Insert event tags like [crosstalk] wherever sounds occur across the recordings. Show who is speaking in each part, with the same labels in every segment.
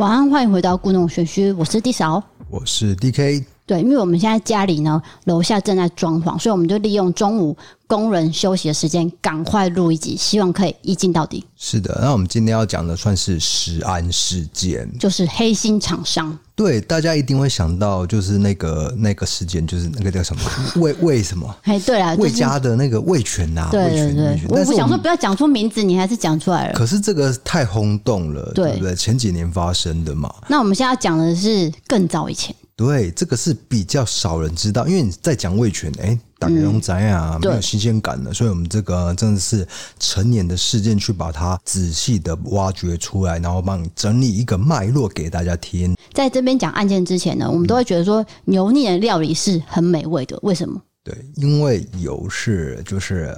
Speaker 1: 晚安，欢迎回到故弄玄虚，我是 D 少，
Speaker 2: 我是 DK。
Speaker 1: 对，因为我们现在家里呢，楼下正在装潢，所以我们就利用中午工人休息的时间，赶快录一集，希望可以一镜到底。
Speaker 2: 是的，那我们今天要讲的算是食安事件，
Speaker 1: 就是黑心厂商。
Speaker 2: 对，大家一定会想到，就是那个那个事件，就是那个叫什么 [laughs] 魏魏什么？
Speaker 1: 哎，对啊，
Speaker 2: 味家的那个魏全呐，
Speaker 1: 对对对。我不想说不要讲出名字，你还是讲出来了。
Speaker 2: 可是这个太轰动了，
Speaker 1: 对，
Speaker 2: 对不对？前几年发生的嘛。
Speaker 1: 那我们现在要讲的是更早以前。
Speaker 2: 对，这个是比较少人知道，因为你在讲味全，哎，大家都知啊，没有新鲜感的，所以我们这个真的是成年的事件，去把它仔细的挖掘出来，然后帮你整理一个脉络给大家听。
Speaker 1: 在这边讲案件之前呢，我们都会觉得说油腻的料理是很美味的，为什么？
Speaker 2: 对，因为油是就是。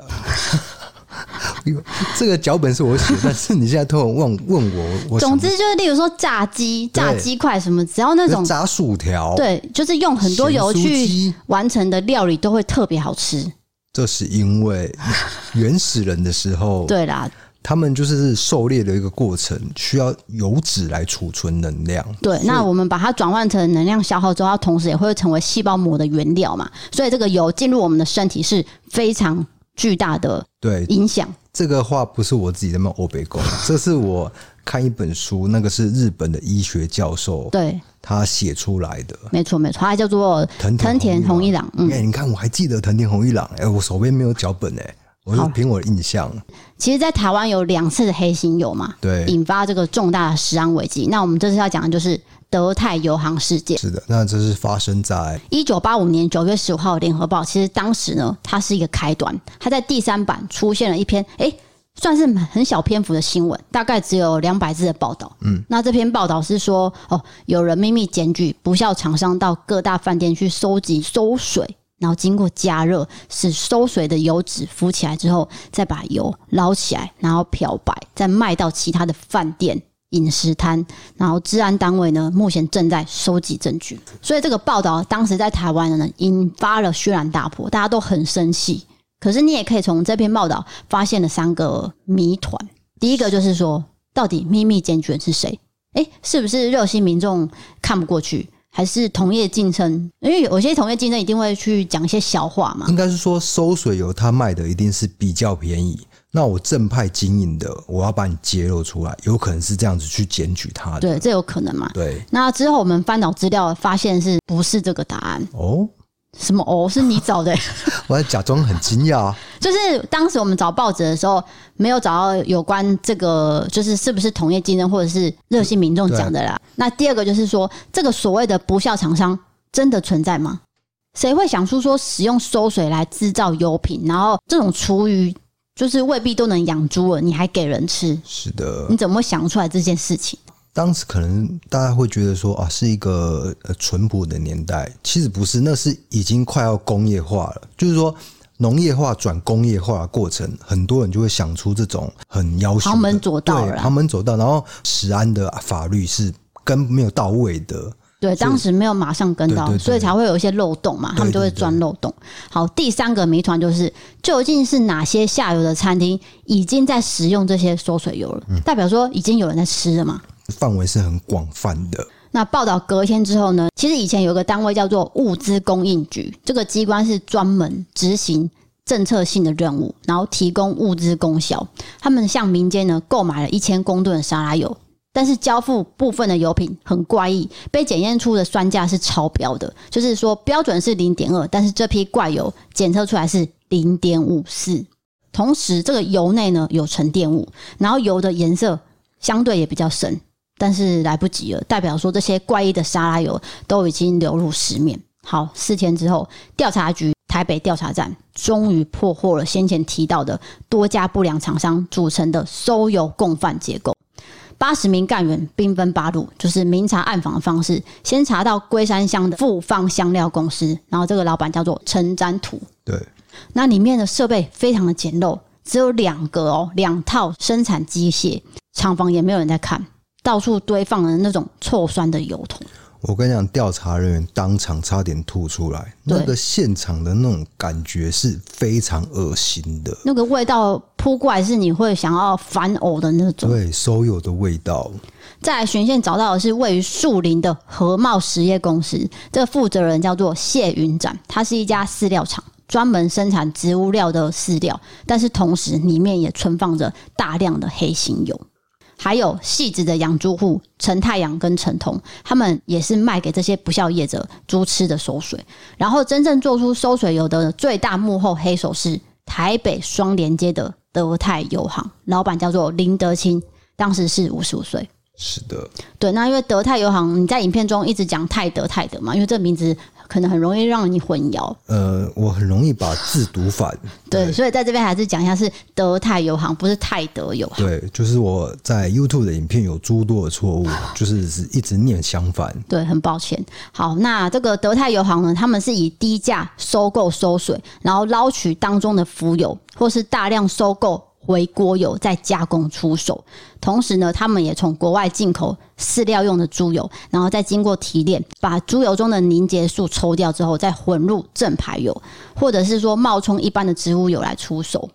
Speaker 2: [laughs] 这个脚本是我写，但是你现在突然问问我，我
Speaker 1: 总之就是，例如说炸鸡、炸鸡块什么，只要那种
Speaker 2: 炸薯条，
Speaker 1: 对，就是用很多油去完成的料理，都会特别好吃。
Speaker 2: 这是因为原始人的时候，[laughs]
Speaker 1: 对啦，
Speaker 2: 他们就是狩猎的一个过程，需要油脂来储存能量。
Speaker 1: 对，那我们把它转换成能量消耗之后，它同时也会成为细胞膜的原料嘛，所以这个油进入我们的身体是非常巨大的对影响。
Speaker 2: 这个话不是我自己在那欧北讲，[laughs] 这是我看一本书，那个是日本的医学教授对他写出来的。
Speaker 1: 没错没错，他叫做藤田弘一郎。
Speaker 2: 哎、嗯，你看我还记得藤田弘一郎，哎，我手边没有脚本哎，我就凭我的印象。
Speaker 1: 其实，在台湾有两次的黑心油嘛，对，引发这个重大的食安危机。那我们这次要讲的就是。德泰油行事件
Speaker 2: 是的，那这是发生在
Speaker 1: 一九八五年九月十五号的《联合报》。其实当时呢，它是一个开端，它在第三版出现了一篇，哎，算是很小篇幅的新闻，大概只有两百字的报道。嗯，那这篇报道是说，哦，有人秘密检举不肖厂商到各大饭店去收集馊水，然后经过加热，使馊水的油脂浮起来之后，再把油捞起来，然后漂白，再卖到其他的饭店。饮食摊，然后治安单位呢，目前正在收集证据，所以这个报道当时在台湾呢，引发了轩然大波，大家都很生气。可是你也可以从这篇报道发现了三个谜团。第一个就是说，到底秘密检举人是谁？诶，是不是热心民众看不过去，还是同业竞争？因为有些同业竞争一定会去讲一些小话嘛。
Speaker 2: 应该是说，收水油他卖的一定是比较便宜。那我正派经营的，我要把你揭露出来，有可能是这样子去检举他的。
Speaker 1: 对，这有可能嘛？
Speaker 2: 对。
Speaker 1: 那之后我们翻找资料，发现是不是这个答案？哦，什么哦？是你找的？[laughs]
Speaker 2: 我还假装很惊讶。[laughs]
Speaker 1: 就是当时我们找报纸的时候，没有找到有关这个，就是是不是同业竞争或者是热心民众讲的啦。那第二个就是说，这个所谓的不肖厂商真的存在吗？谁会想出说使用馊水来制造油品，然后这种厨余？就是未必都能养猪了，你还给人吃？
Speaker 2: 是的，
Speaker 1: 你怎么会想出来这件事情？
Speaker 2: 当时可能大家会觉得说啊，是一个呃淳朴的年代，其实不是，那是已经快要工业化了。就是说农业化转工业化的过程，很多人就会想出这种很要求的
Speaker 1: 旁门左道，
Speaker 2: 对，旁门左道，然后食安的法律是跟没有到位的。
Speaker 1: 对，当时没有马上跟到，所以才会有一些漏洞嘛，他们就会钻漏洞。好，第三个谜团就是，究竟是哪些下游的餐厅已经在使用这些缩水油了？代表说已经有人在吃了嘛？
Speaker 2: 范围是很广泛的。
Speaker 1: 那报道隔天之后呢？其实以前有个单位叫做物资供应局，这个机关是专门执行政策性的任务，然后提供物资供销。他们向民间呢购买了一千公吨的沙拉油。但是交付部分的油品很怪异，被检验出的酸价是超标的，就是说标准是零点二，但是这批怪油检测出来是零点五四。同时，这个油内呢有沉淀物，然后油的颜色相对也比较深，但是来不及了，代表说这些怪异的沙拉油都已经流入市面。好，四天之后，调查局台北调查站终于破获了先前提到的多家不良厂商组成的收油共犯结构。八十名干员兵分八路，就是明查暗访的方式，先查到龟山乡的富芳香料公司，然后这个老板叫做陈占图。
Speaker 2: 对，
Speaker 1: 那里面的设备非常的简陋，只有两个哦，两套生产机械，厂房也没有人在看，到处堆放了那种臭酸的油桶。
Speaker 2: 我跟你讲，调查人员当场差点吐出来，那个现场的那种感觉是非常恶心的，
Speaker 1: 那个味道扑过来是你会想要反呕的那种。
Speaker 2: 对，馊油的味道。
Speaker 1: 再来循线找到的是位于树林的和茂实业公司，这个负责人叫做谢云展，他是一家饲料厂，专门生产植物料的饲料，但是同时里面也存放着大量的黑心油。还有细致的养猪户陈太阳跟陈彤，他们也是卖给这些不孝业者猪吃的馊水。然后真正做出馊水油的最大幕后黑手是台北双连街的德泰油行，老板叫做林德清，当时是五十五岁。
Speaker 2: 是的，
Speaker 1: 对，那因为德泰油行，你在影片中一直讲泰德泰德嘛，因为这名字可能很容易让你混淆。
Speaker 2: 呃，我很容易把字读反。
Speaker 1: 对，对，所以在这边还是讲一下，是德泰油行，不是泰德油行。
Speaker 2: 对，就是我在 YouTube 的影片有诸多的错误，就是一直念相反。
Speaker 1: 对，很抱歉。好，那这个德泰油行呢，他们是以低价收购收水，然后捞取当中的浮油，或是大量收购。回锅油再加工出售，同时呢，他们也从国外进口饲料用的猪油，然后再经过提炼，把猪油中的凝结素抽掉之后，再混入正牌油，或者是说冒充一般的植物油来出售。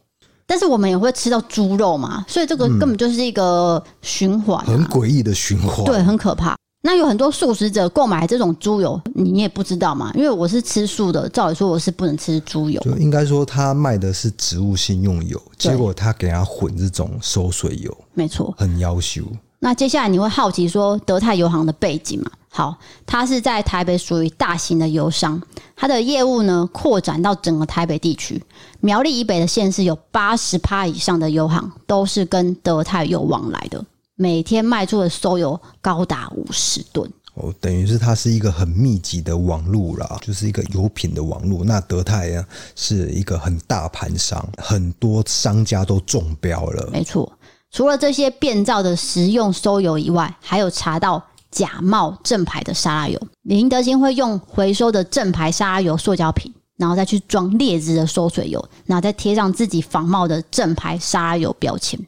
Speaker 1: 但是我们也会吃到猪肉嘛，所以这个根本就是一个循环、啊
Speaker 2: 嗯，很诡异的循环，
Speaker 1: 对，很可怕。那有很多素食者购买这种猪油，你也不知道嘛？因为我是吃素的，照理说我是不能吃猪油。
Speaker 2: 就应该说他卖的是植物性用油，结果他给他混这种收水油，
Speaker 1: 没错，
Speaker 2: 很夭寿。
Speaker 1: 那接下来你会好奇说德泰油行的背景嘛？好，它是在台北属于大型的油商，它的业务呢扩展到整个台北地区，苗栗以北的县市有八十趴以上的油行都是跟德泰有往来的。每天卖出的收油高达五十吨
Speaker 2: 哦，等于是它是一个很密集的网路啦，就是一个油品的网路。那德泰啊是一个很大盘商，很多商家都中标了。
Speaker 1: 没错，除了这些变造的食用收油以外，还有查到假冒正牌的沙拉油。林德兴会用回收的正牌沙拉油塑胶瓶，然后再去装劣质的收水油，然后再贴上自己仿冒的正牌沙拉油标签。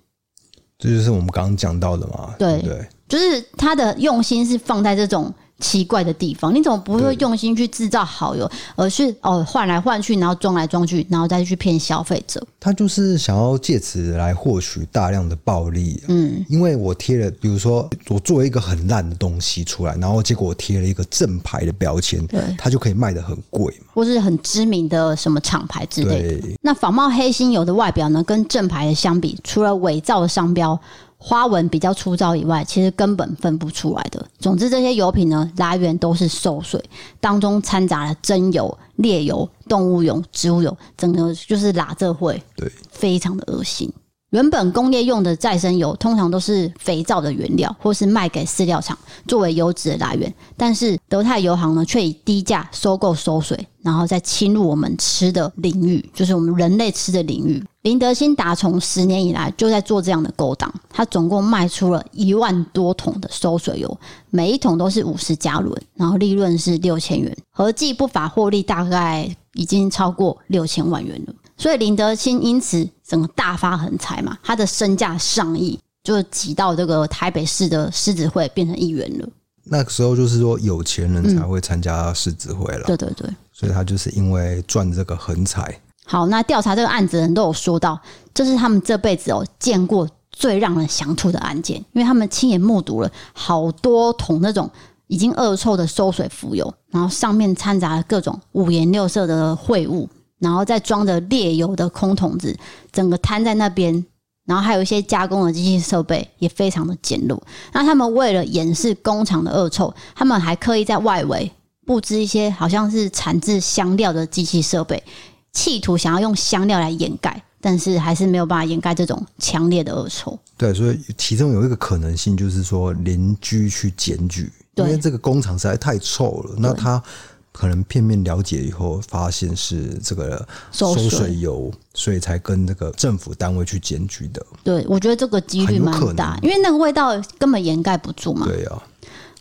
Speaker 2: 这就是我们刚刚讲到的嘛？对对，
Speaker 1: 就是他的用心是放在这种奇怪的地方。你怎么不会用心去制造好油，而是哦换来换去，然后装来装去，然后再去骗消费者？
Speaker 2: 他就是想要借此来获取大量的暴利。嗯，因为我贴了，比如说我做一个很烂的东西出来，然后结果我贴了一个正牌的标签，对，它就可以卖的很贵嘛，
Speaker 1: 或是很知名的什么厂牌之类的。那仿冒黑心油的外表呢，跟正牌的相比，除了伪造的商标。花纹比较粗糙以外，其实根本分不出来的。总之，这些油品呢，来源都是馊水，当中掺杂了真油、劣油、动物油、植物油，整个就是喇这会，对，非常的恶心。原本工业用的再生油通常都是肥皂的原料，或是卖给饲料厂作为油脂的来源。但是德泰油行呢，却以低价收购馊水，然后再侵入我们吃的领域，就是我们人类吃的领域。林德兴打从十年以来就在做这样的勾当，他总共卖出了一万多桶的馊水油，每一桶都是五十加仑，然后利润是六千元，合计不法获利大概已经超过六千万元了。所以林德清因此整个大发横财嘛，他的身价上亿，就挤到这个台北市的狮子会变成议员了。
Speaker 2: 那个时候就是说有钱人才会参加狮子会了，嗯，
Speaker 1: 对对对，
Speaker 2: 所以他就是因为赚这个横财。
Speaker 1: 好，那调查这个案子的人都有说到，这是他们这辈子哦见过最让人想吐的案件，因为他们亲眼目睹了好多桶那种已经恶臭的馊水浮油，然后上面掺杂了各种五颜六色的秽物。然后再装着劣油的空桶子，整个摊在那边，然后还有一些加工的机器设备也非常的简陋。那他们为了掩饰工厂的恶臭，他们还刻意在外围布置一些好像是产制香料的机器设备，企图想要用香料来掩盖，但是还是没有办法掩盖这种强烈的恶臭。
Speaker 2: 对，所以其中有一个可能性就是说邻居去检举，因为这个工厂实在太臭了。那他。可能片面了解以后，发现是这个收水油，所以才跟那个政府单位去检举的。
Speaker 1: 对，我觉得这个几率蛮大，因为那个味道根本掩盖不住嘛。
Speaker 2: 对啊。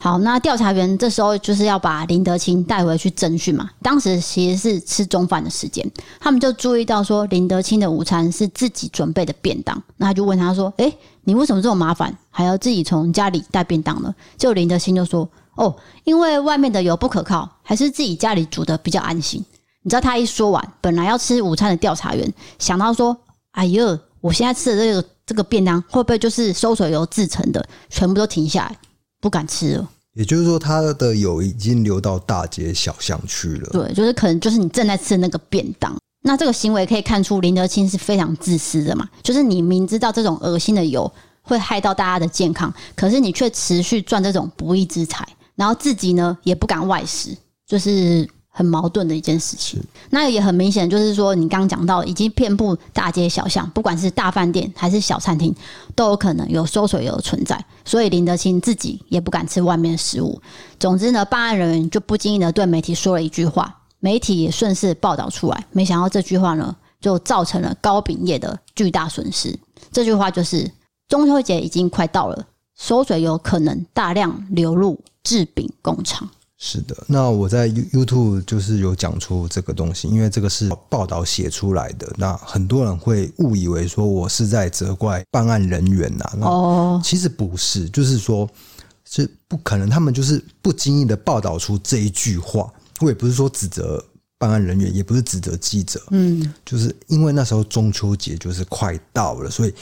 Speaker 1: 好，那调查员这时候就是要把林德清带回去侦讯嘛。当时其实是吃中饭的时间，他们就注意到说林德清的午餐是自己准备的便当，那他就问他说：“诶，你为什么这么麻烦，还要自己从家里带便当呢？”就林德清就说。哦，因为外面的油不可靠，还是自己家里煮的比较安心。你知道他一说完，本来要吃午餐的调查员想到说：“哎呦，我现在吃的这个这个便当会不会就是馊水油制成的？全部都停下来，不敢吃了。
Speaker 2: 也就是说，他的油已经流到大街小巷去了。
Speaker 1: 对，就是可能就是你正在吃的那个便当。那这个行为可以看出林德清是非常自私的嘛？就是你明知道这种恶心的油会害到大家的健康，可是你却持续赚这种不义之财，然后自己呢也不敢外食，就是。很矛盾的一件事情，那也很明显，就是说你刚刚讲到，已经遍布大街小巷，不管是大饭店还是小餐厅，都有可能有馊水油的存在。所以林德清自己也不敢吃外面的食物。总之呢，办案人员就不经意的对媒体说了一句话，媒体也顺势报道出来。没想到这句话呢，就造成了高饼业的巨大损失。这句话就是：中秋节已经快到了，馊水油可能大量流入制饼工厂。
Speaker 2: 是的，那我在 YouTube 就是有讲出这个东西，因为这个是报道写出来的，那很多人会误以为说我是在责怪办案人员呐，哦，其实不是，就是说，是不可能，他们就是不经意的报道出这一句话，我也不是说指责办案人员，也不是指责记者，嗯，就是因为那时候中秋节就是快到了，所以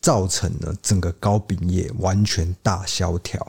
Speaker 2: 造成了整个糕饼业完全大萧条。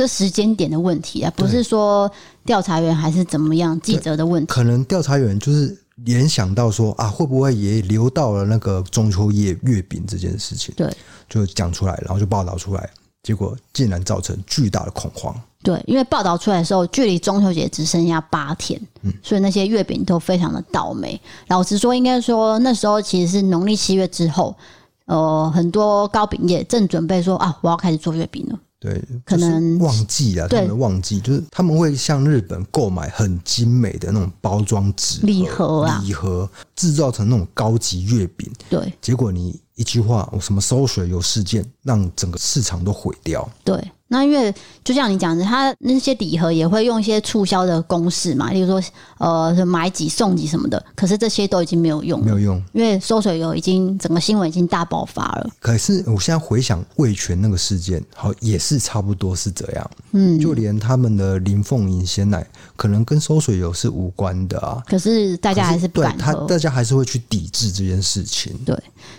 Speaker 1: 这时间点的问题啊，不是说调查员还是怎么样记者的问题。
Speaker 2: 可能调查员就是联想到说啊，会不会也留到了那个中秋夜月饼这件事情？
Speaker 1: 对，
Speaker 2: 就讲出来，然后就报道出来，结果竟然造成巨大的恐慌。
Speaker 1: 对，因为报道出来的时候，距离中秋节只剩下八天，嗯，所以那些月饼都非常的倒霉。老实说，应该说那时候其实是农历七月之后，呃，很多糕饼业正准备说啊，我要开始做月饼了。
Speaker 2: 对，可能旺季啊，他们旺季就是他们会向日本购买很精美的那种包装纸
Speaker 1: 礼盒啊，
Speaker 2: 礼盒制造成那种高级月饼。
Speaker 1: 对，
Speaker 2: 结果你一句话，我什么收水有事件，让整个市场都毁掉。
Speaker 1: 对。那因为就像你讲的，他那些礼盒也会用一些促销的公式嘛，例如说呃买几送几什么的，可是这些都已经没有用，
Speaker 2: 没有用，
Speaker 1: 因为收水油已经整个新闻已经大爆发了。
Speaker 2: 可是我现在回想味全那个事件，好也是差不多是这样，嗯，就连他们的林凤营鲜奶可能跟收水油是无关的啊，
Speaker 1: 可是大家还是不敢
Speaker 2: 他大家还是会去抵制这件事情，
Speaker 1: 对，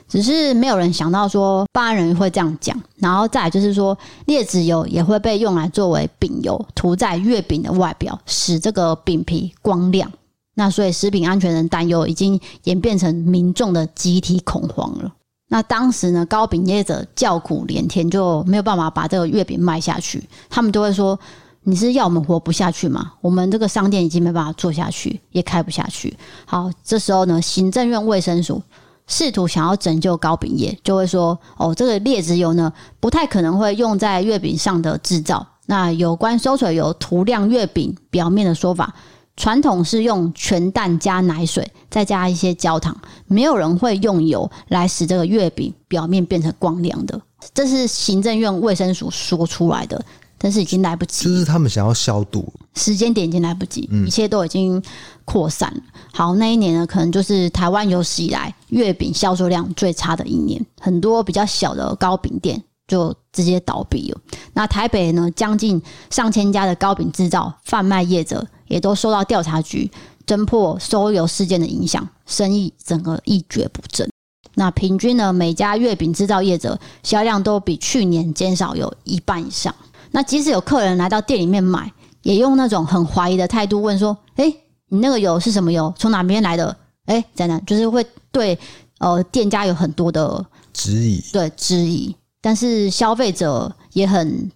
Speaker 1: 只是没有人想到说办案人会这样讲，然后再就是说劣质油。也会被用来作为饼油涂在月饼的外表，使这个饼皮光亮。那所以食品安全的担忧已经演变成民众的集体恐慌了。那当时呢，糕饼业者叫苦连天，就没有办法把这个月饼卖下去。他们都会说：“你是要我们活不下去吗？我们这个商店已经没办法做下去，也开不下去。”好，这时候呢，行政院卫生署。试图想要拯救糕饼业，就会说：“哦，这个劣质油呢，不太可能会用在月饼上的制造。那有关收水油涂亮月饼表面的说法，传统是用全蛋加奶水，再加一些焦糖，没有人会用油来使这个月饼表面变成光亮的。这是行政院卫生署说出来的。”但是已经来不及，
Speaker 2: 就是他们想要消毒，
Speaker 1: 时间点已经来不及，一切都已经扩散了。好，那一年呢，可能就是台湾有史以来月饼销售量最差的一年，很多比较小的糕饼店就直接倒闭了。那台北呢，将近上千家的糕饼制造贩卖业者也都受到调查局侦破收油事件的影响，生意整个一蹶不振。那平均呢，每家月饼制造业者销量都比去年减少有一半以上。那即使有客人来到店里面买，也用那种很怀疑的态度问说：“哎、欸，你那个油是什么油？从哪边来的？”哎、欸，在哪？就是会对呃店家有很多的
Speaker 2: 质疑，
Speaker 1: 对质疑。但是消费者也很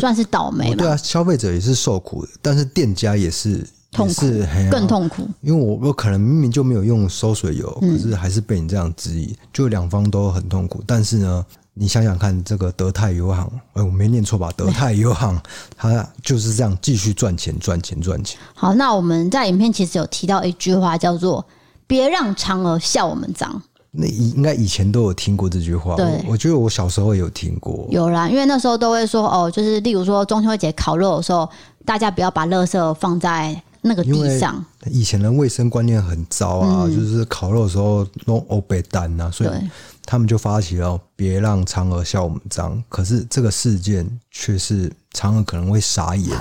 Speaker 1: 算是倒霉嘛。
Speaker 2: 对啊，消费者也是受苦的，但是店家也是
Speaker 1: 痛苦，更痛苦。
Speaker 2: 因为我我可能明明就没有用收水油，可是还是被你这样质疑，就两方都很痛苦。但是呢？你想想看，这个德泰油行，哎，我没念错吧？德泰油行，它就是这样继续赚钱、赚钱、赚钱。
Speaker 1: 好，那我们在影片其实有提到一句话，叫做“别让嫦娥笑我们脏”。
Speaker 2: 那应该以前都有听过这句话。对我，我觉得我小时候也有听过。
Speaker 1: 有啦，因为那时候都会说哦，就是例如说中秋节烤肉的时候，大家不要把垃圾放在那个地上。
Speaker 2: 以前的卫生观念很糟啊，嗯、就是烤肉的时候弄欧贝丹呐，所以。他们就发起了“别让嫦娥笑我们脏”，可是这个事件却是嫦娥可能会傻眼，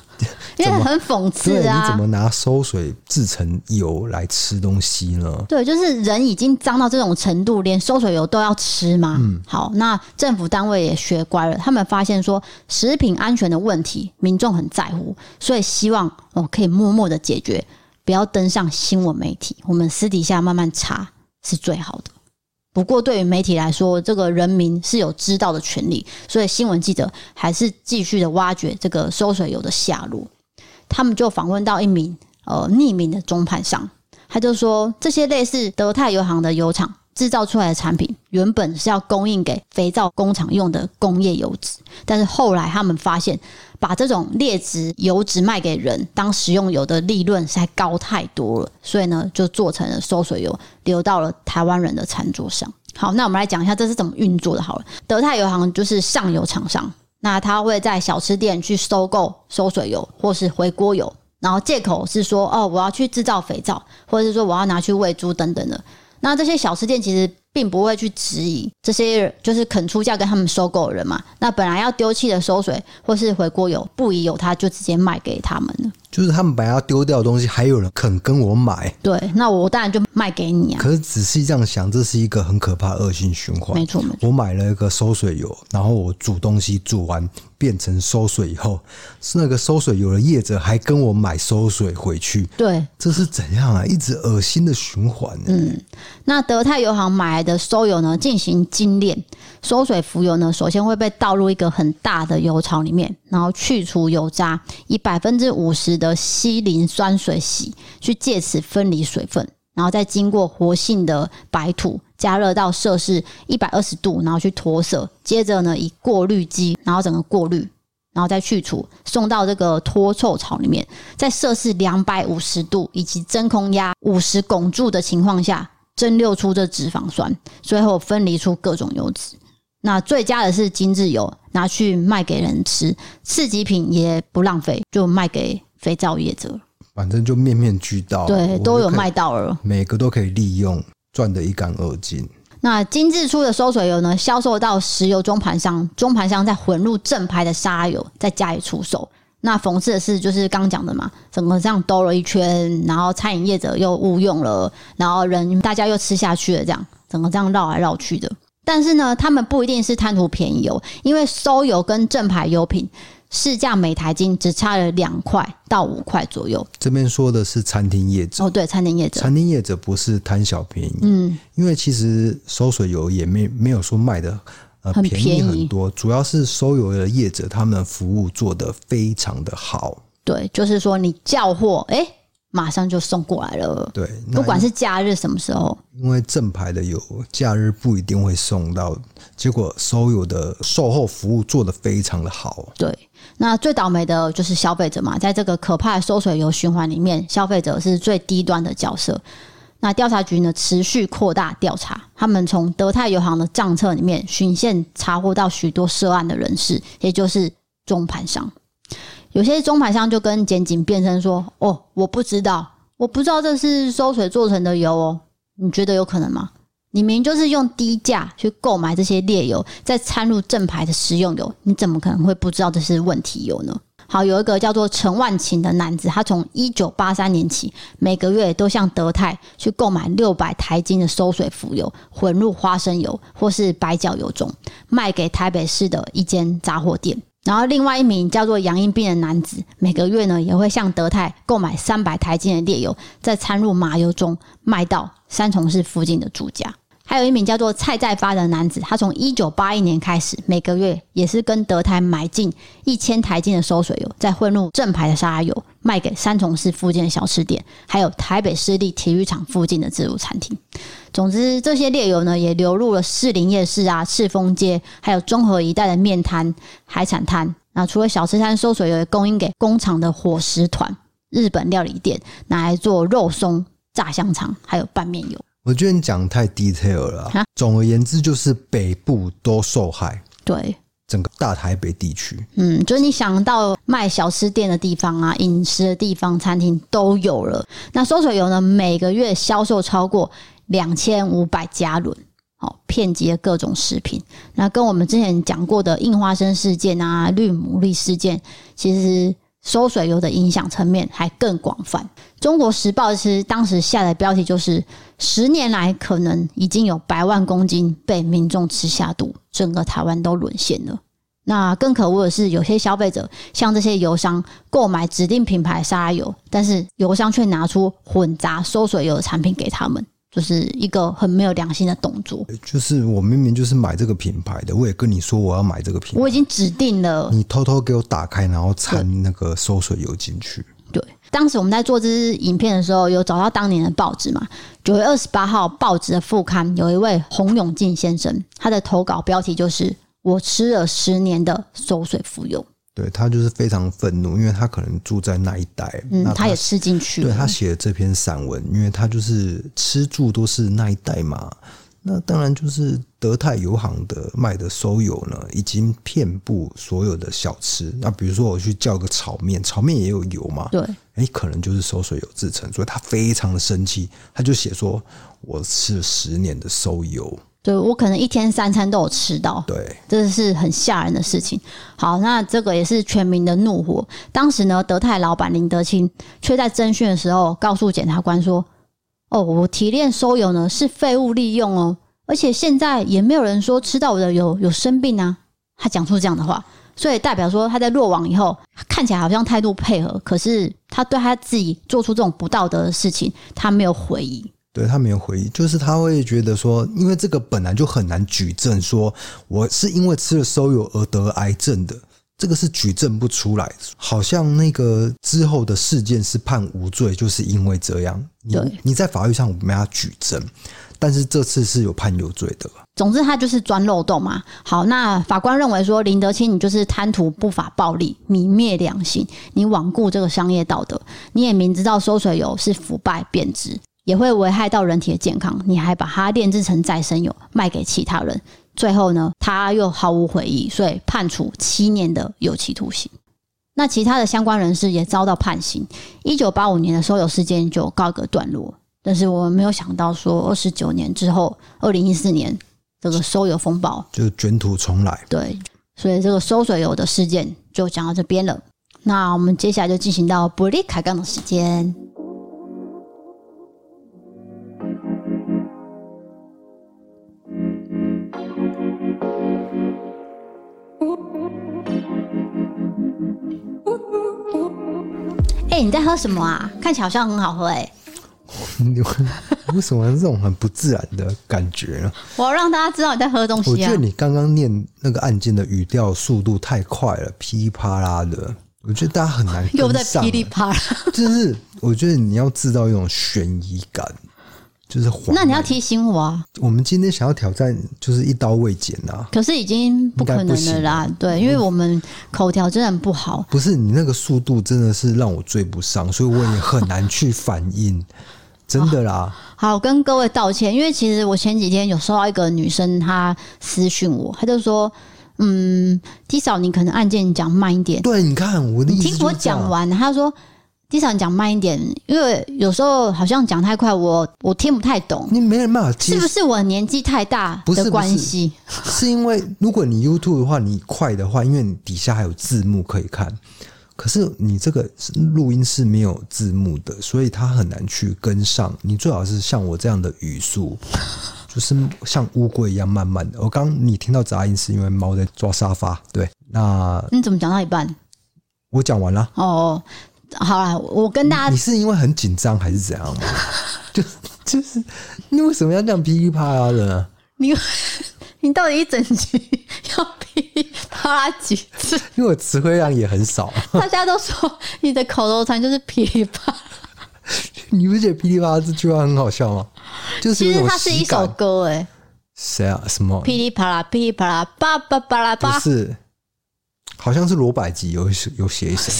Speaker 2: [laughs]
Speaker 1: 因为很讽刺啊！
Speaker 2: 你怎么拿馊水制成油来吃东西呢？
Speaker 1: 对，就是人已经脏到这种程度，连馊水油都要吃吗？嗯，好，那政府单位也学乖了，他们发现说食品安全的问题，民众很在乎，所以希望我可以默默的解决，不要登上新闻媒体，我们私底下慢慢查是最好的。不过，对于媒体来说，这个人民是有知道的权利，所以新闻记者还是继续的挖掘这个收水油的下落。他们就访问到一名呃匿名的中盘商，他就说，这些类似德泰油行的油厂制造出来的产品，原本是要供应给肥皂工厂用的工业油脂，但是后来他们发现。把这种劣质油脂卖给人当食用油的利润实在高太多了，所以呢，就做成了馊水油，流到了台湾人的餐桌上。好，那我们来讲一下这是怎么运作的。好了，德泰油行就是上游厂商，那他会在小吃店去收购馊水油或是回锅油，然后借口是说哦，我要去制造肥皂，或者是说我要拿去喂猪等等的。那这些小吃店其实。并不会去质疑这些就是肯出价跟他们收购的人嘛。那本来要丢弃的收水或是回锅油，不宜有他，就直接卖给他们了。
Speaker 2: 就是他们本来要丢掉的东西，还有人肯跟我买。
Speaker 1: 对，那我当然就卖给你啊。
Speaker 2: 可是仔细这样想，这是一个很可怕的恶性循环。
Speaker 1: 没错，没错。
Speaker 2: 我买了一个收水油，然后我煮东西煮完变成收水以后，是那个收水油的业者还跟我买收水回去。
Speaker 1: 对，
Speaker 2: 这是怎样啊？一直恶心的循环。
Speaker 1: 嗯，那德泰油行买来的收油呢，进行精炼，收水浮油呢，首先会被倒入一个很大的油槽里面，然后去除油渣，以百分之五十的稀磷酸水洗，去借此分离水分，然后再经过活性的白土加热到摄氏一百二十度，然后去脱色，接着呢，以过滤机，然后整个过滤，然后再去除，送到这个脱臭槽里面，在摄氏两百五十度以及真空压五十汞柱的情况下。蒸馏出这脂肪酸，最后分离出各种油脂。那最佳的是精致油，拿去卖给人吃；次级品也不浪费，就卖给肥皂业者。
Speaker 2: 反正就面面俱到，
Speaker 1: 对，都有卖到了，
Speaker 2: 每个都可以利用，赚得一干二净。
Speaker 1: 那精致出的收水油呢，销售到石油中盘商，中盘商再混入正牌的沙油，再加以出售。那讽刺的是，就是刚讲的嘛，整个这样兜了一圈，然后餐饮业者又误用了，然后人大家又吃下去了，这样整个这样绕来绕去的。但是呢，他们不一定是贪图便宜哦，因为收油跟正牌油品市价每台斤只差了两块到五块左右。
Speaker 2: 这边说的是餐厅业者
Speaker 1: 哦，对，餐厅业者，
Speaker 2: 餐厅业者不是贪小便宜，嗯，因为其实收水油也没没有说卖的。呃，便宜很多，主要是收油的业者，他们服务做得非常的好。
Speaker 1: 对，就是说你叫货，哎，马上就送过来了。
Speaker 2: 对，
Speaker 1: 不管是假日什么时候，
Speaker 2: 因为正牌的有假日不一定会送到，结果所有的售后服务做得非常的好。
Speaker 1: 对，那最倒霉的就是消费者嘛，在这个可怕的收水油循环里面，消费者是最低端的角色。那调查局呢，持续扩大调查，他们从德泰油行的账册里面循线查获到许多涉案的人士，也就是中盘商。有些中盘商就跟检警辩称说：“哦，我不知道，我不知道这是收水做成的油哦。”你觉得有可能吗？你明明就是用低价去购买这些劣油，再掺入正牌的食用油，你怎么可能会不知道这是问题油呢？好，有一个叫做陈万勤的男子，他从一九八三年起，每个月都向德泰去购买六百台斤的收水浮油，混入花生油或是白角油中，卖给台北市的一间杂货店。然后，另外一名叫做杨英斌的男子，每个月呢也会向德泰购买三百台斤的劣油，再掺入麻油中，卖到三重市附近的住家。还有一名叫做蔡再发的男子，他从一九八一年开始，每个月也是跟德泰买进一千台斤的收水油，再混入正牌的沙拉油，卖给三重市附近的小吃店，还有台北市立体育场附近的自助餐厅。总之，这些劣油呢，也流入了士林夜市啊、赤峰街，还有中和一带的面摊、海产摊。那除了小吃摊，收水油也供应给工厂的伙食团、日本料理店，拿来做肉松、炸香肠，还有拌面油。
Speaker 2: 我觉得你讲太 detail 了啊。总而言之，就是北部都受害。
Speaker 1: 对，
Speaker 2: 整个大台北地区，
Speaker 1: 嗯，就是你想到卖小吃店的地方啊，饮食的地方，餐厅都有了。那馊水油呢，每个月销售超过两千五百加仑，好，遍及了各种食品。那跟我们之前讲过的印花生事件啊、绿牡蛎事件，其实收水油的影响层面还更广泛。中国时报其实当时下的标题就是“十年来可能已经有百万公斤被民众吃下肚，整个台湾都沦陷了”。那更可恶的是，有些消费者向这些油商购买指定品牌沙拉油，但是油商却拿出混杂收水油的产品给他们。就是一个很没有良心的动作。
Speaker 2: 就是我明明就是买这个品牌的，我也跟你说我要买这个品牌，
Speaker 1: 我已经指定了，
Speaker 2: 你偷偷给我打开，然后掺那个收水油进去。
Speaker 1: 对，当时我们在做这支影片的时候，有找到当年的报纸嘛？九月二十八号报纸的副刊有一位洪永进先生，他的投稿标题就是“我吃了十年的收水浮油”。
Speaker 2: 对，他就是非常愤怒，因为他可能住在那一带，
Speaker 1: 嗯，
Speaker 2: 他，
Speaker 1: 他也吃进去了。
Speaker 2: 对，他写的这篇散文，因为他就是吃住都是那一带嘛，那当然就是德泰油行的卖的收油呢，已经遍布所有的小吃。那比如说我去叫个炒面，炒面也有油嘛，
Speaker 1: 对，
Speaker 2: 哎，可能就是收水油制成，所以他非常的生气，他就写说：“我吃了十年的收油。”
Speaker 1: 对，我可能一天三餐都有吃到，
Speaker 2: 对，
Speaker 1: 这是很吓人的事情。好，那这个也是全民的怒火。当时呢，德泰老板林德清却在侦讯的时候告诉检察官说：“哦，我提炼收油呢是废物利用哦，而且现在也没有人说吃到我的有有生病啊。”他讲出这样的话，所以代表说他在落网以后看起来好像态度配合，可是他对他自己做出这种不道德的事情，他没有悔意。
Speaker 2: 对，他没有回忆，就是他会觉得说，因为这个本来就很难举证，说我是因为吃了收油而得癌症的，这个是举证不出来。好像那个之后的事件是判无罪，就是因为这样。
Speaker 1: 你，
Speaker 2: 你在法律上没法举证，但是这次是有判有罪的。
Speaker 1: 总之，他就是钻漏洞嘛。好，那法官认为说，林德清你就是贪图不法暴利，泯灭良心，你罔顾这个商业道德，你也明知道收水油是腐败变质。也会危害到人体的健康，你还把它炼制成再生油卖给其他人，最后呢，他又毫无悔意，所以判处七年的有期徒刑。那其他的相关人士也遭到判刑。一九八五年的收油事件就告一个段落，但是我们没有想到说，二十九年之后，二零一四年这个收油风暴
Speaker 2: 就卷土重来。
Speaker 1: 对，所以这个收水油的事件就讲到这边了。那我们接下来就进行到不利开杠的时间。你在喝什么啊？看起来好像很好喝哎、欸！[laughs]
Speaker 2: 你为什么这种很不自然的感觉呢？
Speaker 1: 我要让大家知道你在喝东西、啊。
Speaker 2: 我觉得你刚刚念那个案件的语调速度太快了，噼里啪啦的，我觉得大家很难跟上。
Speaker 1: 又在噼里啪啦，
Speaker 2: 就是我觉得你要制造一种悬疑感。就是
Speaker 1: 那你要提醒我啊！
Speaker 2: 我们今天想要挑战，就是一刀未剪啊！
Speaker 1: 可是已经不可能了啦，对，因为我们口条真的很不好。
Speaker 2: 不是你那个速度真的是让我追不上，所以我也很难去反应，[laughs] 真的啦。
Speaker 1: 好，跟各位道歉，因为其实我前几天有收到一个女生，她私讯我，她就说：“嗯，T 嫂，你可能案件讲慢一点。”
Speaker 2: 对，你看我的意思，
Speaker 1: 听我讲完，她说。地上讲慢一点，因为有时候好像讲太快，我我听不太懂。
Speaker 2: 你没人办法听，
Speaker 1: 是不是我年纪太大的关系？
Speaker 2: 是因为如果你 YouTube 的话，你快的话，因为你底下还有字幕可以看。可是你这个录音是没有字幕的，所以它很难去跟上。你最好是像我这样的语速，[laughs] 就是像乌龟一样慢慢的。我刚你听到杂音是因为猫在抓沙发。对，那
Speaker 1: 你怎么讲到一半？
Speaker 2: 我讲完了。
Speaker 1: 哦。好了，我跟大家，
Speaker 2: 你是因为很紧张还是怎样吗？[laughs] 就 [laughs] 就是你为什么要这样噼里啪啦的呢？
Speaker 1: 你 [laughs] 你到底一整集要噼里啪啦几次？
Speaker 2: 因为我词汇量也很少。
Speaker 1: 大家都说你的口头禅就是噼里啪啦。
Speaker 2: 你不觉得噼里啪啦这句话很好笑吗？就是
Speaker 1: 其实它是一首歌哎、欸。
Speaker 2: 谁啊？什么？
Speaker 1: 噼里啪啦，噼里啪啦，叭叭叭啦叭。
Speaker 2: 不是。好像是罗百吉有有写一首，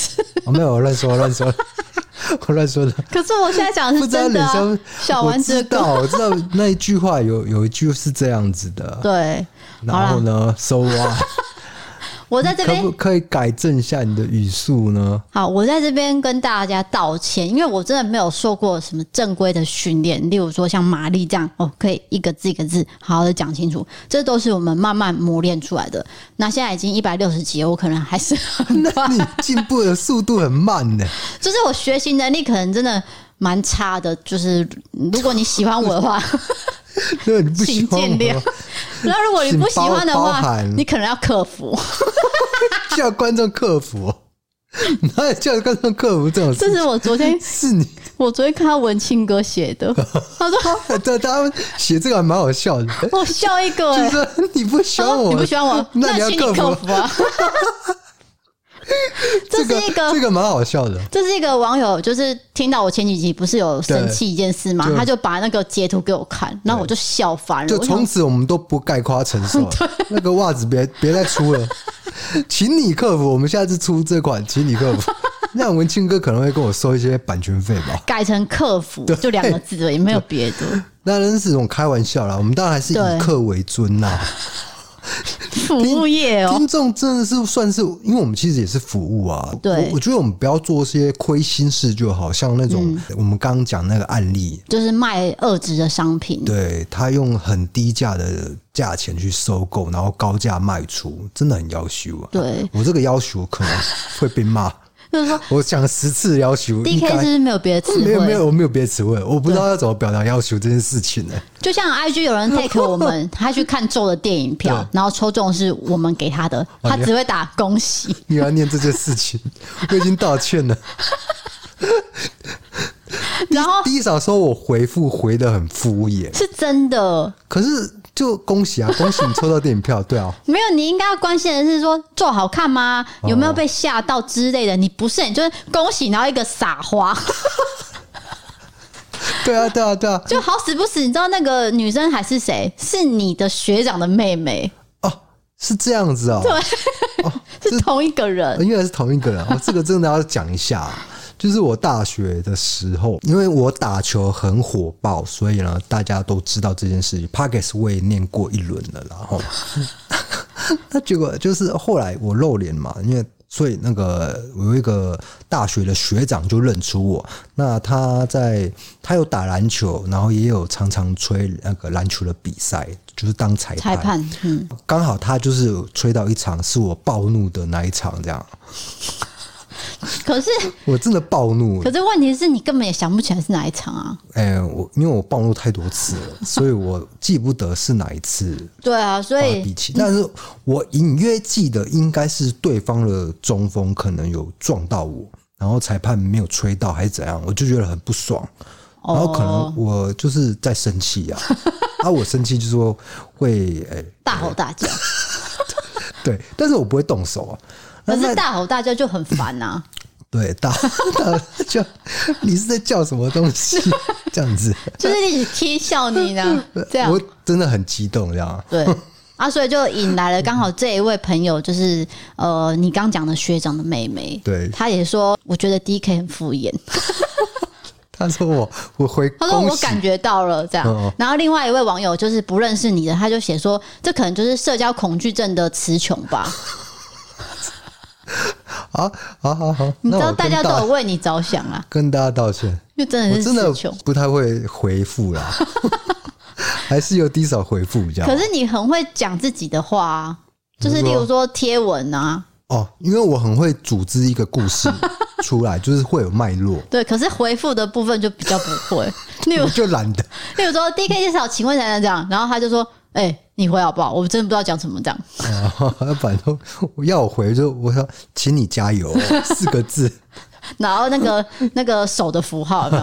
Speaker 2: 我、[laughs] 哦、没有我乱说乱说，[laughs] 我乱说的。
Speaker 1: 可是我现在讲的是真的、啊。小丸子，
Speaker 2: 我知道，我知道那一句话有有一句是这样子的。
Speaker 1: 对，
Speaker 2: 然后呢，收啊。[laughs]
Speaker 1: 我在这边
Speaker 2: 可不可以改正一下你的语速呢？
Speaker 1: 好，我在这边跟大家道歉，因为我真的没有受过什么正规的训练，例如说像玛丽这样哦，可以一个字一个字好好的讲清楚，这都是我们慢慢磨练出来的。那现在已经一百六十几了，我可能还是很快，
Speaker 2: 那你进步的速度很慢呢。[laughs]
Speaker 1: 就是我学习能力可能真的蛮差的，就是如果你喜欢我的话。[laughs] [laughs]
Speaker 2: 那你不喜欢
Speaker 1: 请见谅。[laughs] 那如果你不喜欢的话，你可能要克服，[laughs]
Speaker 2: 叫观众克服。哪有叫观众克服这种事？
Speaker 1: 这是我昨天
Speaker 2: 是你，
Speaker 1: 我昨天看到文庆哥写的，他说
Speaker 2: 对，他们写这个还蛮好笑的。
Speaker 1: 我笑一个、欸，
Speaker 2: 就是你不喜欢我，
Speaker 1: 你不喜欢我，那你要克服啊。这是一个
Speaker 2: 这个蛮好笑的。
Speaker 1: 这是一个网友，就是听到我前几集不是有生气一件事吗？他就把那个截图给我看，然后我就笑翻了。
Speaker 2: 就从此我们都不概括承受了。那个袜子别别再出了，[laughs] 请你克服。我们下次出这款，请你克服。[laughs] 那文庆哥可能会跟我收一些版权费吧？
Speaker 1: 改成客服，就两个字而已，没有别的。[laughs]
Speaker 2: 那真是这种开玩笑啦。我们当然还是以客为尊呐。
Speaker 1: 服务业哦，
Speaker 2: 听众真的是算是，因为我们其实也是服务啊。对，我觉得我们不要做些亏心事就好，像那种我们刚刚讲那个案例，
Speaker 1: 就是卖二值的商品，
Speaker 2: 对，他用很低价的价钱去收购，然后高价卖出，真的很要求啊。
Speaker 1: 对，
Speaker 2: 我这个要求可能会被骂。就是说，[laughs] 我讲十次要求
Speaker 1: ，D K 是不是没有别的词汇？
Speaker 2: 没有没有，我没有别的词汇，我不知道要怎么表达要求这件事情呢。
Speaker 1: 就像 I G 有人 take 我们，他去看咒的电影票，然后抽中是我们给他的，他只会打恭喜。
Speaker 2: 你要念这件事情，我已经道歉了。[laughs] 然后第一少说我回复回的很敷衍，
Speaker 1: 是真的。
Speaker 2: 可是。就恭喜啊！[laughs] 恭喜你抽到电影票，对啊。
Speaker 1: 没有，你应该要关心的是说做好看吗？有没有被吓到之类的？你不是，你就是恭喜，然后一个撒花。[laughs]
Speaker 2: 对啊，对啊，对啊。
Speaker 1: 就好死不死，你知道那个女生还是谁？是你的学长的妹妹
Speaker 2: 哦，是这样子哦。
Speaker 1: 对，哦、[laughs] 是同一个人，
Speaker 2: 原来是同一个人哦。这个真的要讲一下。就是我大学的时候，因为我打球很火爆，所以呢，大家都知道这件事情。Podcast 我也念过一轮了，然后 [laughs] 那结果就是后来我露脸嘛，因为所以那个我有一个大学的学长就认出我。那他在他有打篮球，然后也有常常吹那个篮球的比赛，就是当裁判。裁判，嗯，刚好他就是吹到一场是我暴怒的那一场，这样。[laughs]
Speaker 1: 可是
Speaker 2: 我真的暴怒。
Speaker 1: 可是问题是你根本也想不起来是哪一场啊？
Speaker 2: 哎、欸，我因为我暴怒太多次了，所以我记不得是哪一次。[laughs]
Speaker 1: 对啊，所以
Speaker 2: 比起，但是我隐约记得应该是对方的中锋可能有撞到我，然后裁判没有吹到还是怎样，我就觉得很不爽。然后可能我就是在生气呀啊，啊，我生气就是说会
Speaker 1: 大吼大叫。[laughs]
Speaker 2: 对，但是我不会动手啊。
Speaker 1: 可是大吼大叫就很烦呐、啊。[laughs]
Speaker 2: 对，大大叫，你是在叫什么东西？[laughs] 这样子，
Speaker 1: 就是一直踢笑你呢。[laughs] 这样，
Speaker 2: 我真的很激动，这样。
Speaker 1: 对啊，所以就引来了刚好这一位朋友，就是呃，你刚讲的学长的妹妹。
Speaker 2: 对，
Speaker 1: 他也说，我觉得 D K 很敷衍。
Speaker 2: 他说我我回，
Speaker 1: 他说我感觉到了这样。然后另外一位网友就是不认识你的，他就写说，这可能就是社交恐惧症的词穷吧。[laughs]
Speaker 2: 好，好，好，好，
Speaker 1: 你知道大家都有为你着想啊，
Speaker 2: 跟大家道歉，
Speaker 1: 就真的是
Speaker 2: 真的不太会回复啦，[laughs] 还是有低少回复比较。
Speaker 1: 可是你很会讲自己的话啊，就是例如说贴文啊，
Speaker 2: 哦，因为我很会组织一个故事 [laughs] 出来，就是会有脉络。对，
Speaker 1: 可是回复的部分就比较不会，例如
Speaker 2: 就懒得，
Speaker 1: 例如说 D K 介绍，请问才能这样，然后他就说，哎、欸。你回好不好？我真的不知道讲什么这样。
Speaker 2: 啊，[laughs] 反正要我回就我说，请你加油四个字，[laughs]
Speaker 1: 然后那个那个手的符号有没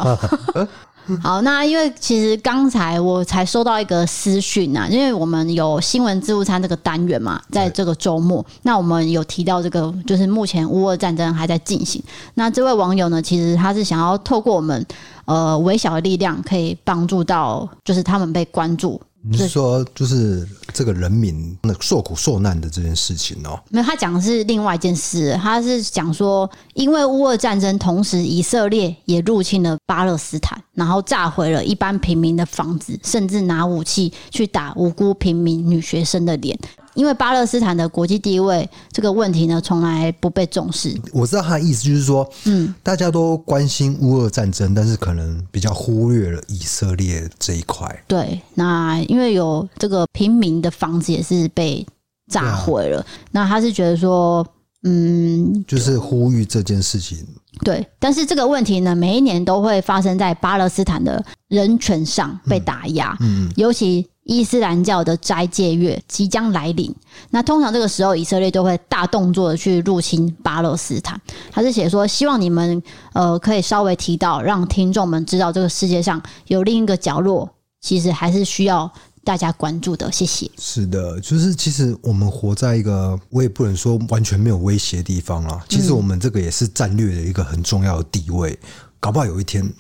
Speaker 1: 有？[laughs] 好，那因为其实刚才我才收到一个私讯呐，因为我们有新闻自助餐这个单元嘛，在这个周末，那我们有提到这个，就是目前乌俄战争还在进行。那这位网友呢，其实他是想要透过我们呃微小的力量，可以帮助到，就是他们被关注。
Speaker 2: 你是说，就是这个人民那受苦受难的这件事情哦？
Speaker 1: 没有，他讲的是另外一件事。他是讲说，因为乌俄战争，同时以色列也入侵了巴勒斯坦，然后炸毁了一般平民的房子，甚至拿武器去打无辜平民女学生的脸。因为巴勒斯坦的国际地位这个问题呢，从来不被重视。
Speaker 2: 我知道他的意思就是说，嗯，大家都关心乌俄战争，但是可能比较忽略了以色列这一块。
Speaker 1: 对，那因为有这个平民的房子也是被炸毁了，啊、那他是觉得说，嗯，
Speaker 2: 就是呼吁这件事情。
Speaker 1: 对，但是这个问题呢，每一年都会发生在巴勒斯坦的人权上被打压，嗯，嗯，尤其。伊斯兰教的斋戒月即将来临，那通常这个时候以色列都会大动作的去入侵巴勒斯坦。他是写说，希望你们呃可以稍微提到，让听众们知道这个世界上有另一个角落，其实还是需要大家关注的。谢谢。
Speaker 2: 是的，就是其实我们活在一个我也不能说完全没有威胁的地方啦。其实我们这个也是战略的一个很重要的地位，搞不好有一天。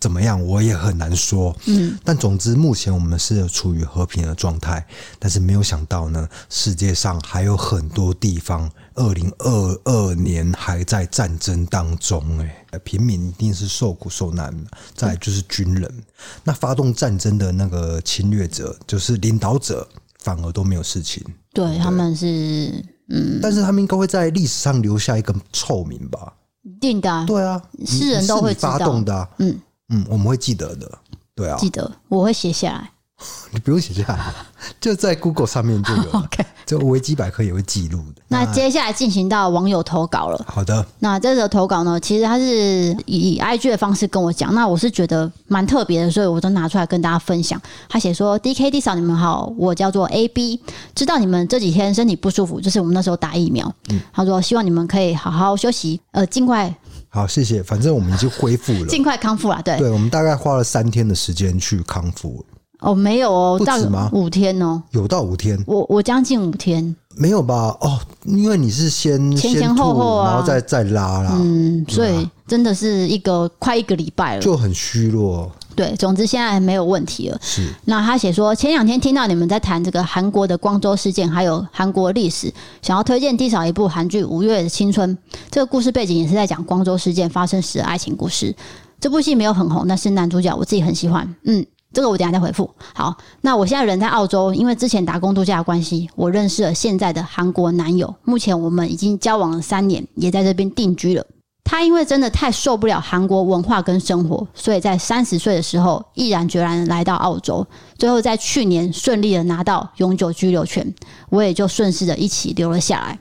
Speaker 2: 怎么样，我也很难说。嗯，但总之，目前我们是处于和平的状态。但是没有想到呢，世界上还有很多地方，二零二二年还在战争当中。哎，平民一定是受苦受难。再来就是军人，那发动战争的那个侵略者，就是领导者，反而都没有事情。
Speaker 1: 对，对他们是，嗯，
Speaker 2: 但是他们应该会在历史上留下一个臭名吧？
Speaker 1: 一定的。
Speaker 2: 对啊，
Speaker 1: 世人都会
Speaker 2: 发动的啊。嗯。嗯，我们会记得的，对啊，
Speaker 1: 记得我会写下来。[laughs]
Speaker 2: 你不用写下来，就在 Google 上面就有了。[laughs] OK，这维基百科也会记录的。
Speaker 1: 那接下来进行到网友投稿了。
Speaker 2: 好的，
Speaker 1: 那这个投稿呢，其实他是以 IG 的方式跟我讲，那我是觉得蛮特别的，所以我都拿出来跟大家分享。他写说：“D K D 嫂，你们好，我叫做 AB，知道你们这几天身体不舒服，就是我们那时候打疫苗。嗯，他说希望你们可以好好休息，呃，尽快。”
Speaker 2: 好，谢谢。反正我们已经恢复了，
Speaker 1: 尽快康复了。对，
Speaker 2: 对，我们大概花了三天的时间去康复。
Speaker 1: 哦，没有哦，
Speaker 2: 不止吗？
Speaker 1: 五天哦，
Speaker 2: 有到五天。
Speaker 1: 我我将近五天，
Speaker 2: 没有吧？哦，因为你是先
Speaker 1: 前前后后啊，
Speaker 2: 然后再再拉啦。
Speaker 1: 嗯，所以真的是一个快一个礼拜了，
Speaker 2: 就很虚弱。
Speaker 1: 对，总之现在没有问题了。
Speaker 2: 是，
Speaker 1: 那他写说，前两天听到你们在谈这个韩国的光州事件，还有韩国历史，想要推荐 D 嫂一部韩剧《五月的青春》。这个故事背景也是在讲光州事件发生时的爱情故事。这部戏没有很红，但是男主角我自己很喜欢。嗯，这个我等下再回复。好，那我现在人在澳洲，因为之前打工度假的关系，我认识了现在的韩国男友。目前我们已经交往了三年，也在这边定居了。他因为真的太受不了韩国文化跟生活，所以在三十岁的时候毅然决然来到澳洲，最后在去年顺利的拿到永久居留权，我也就顺势的一起留了下来。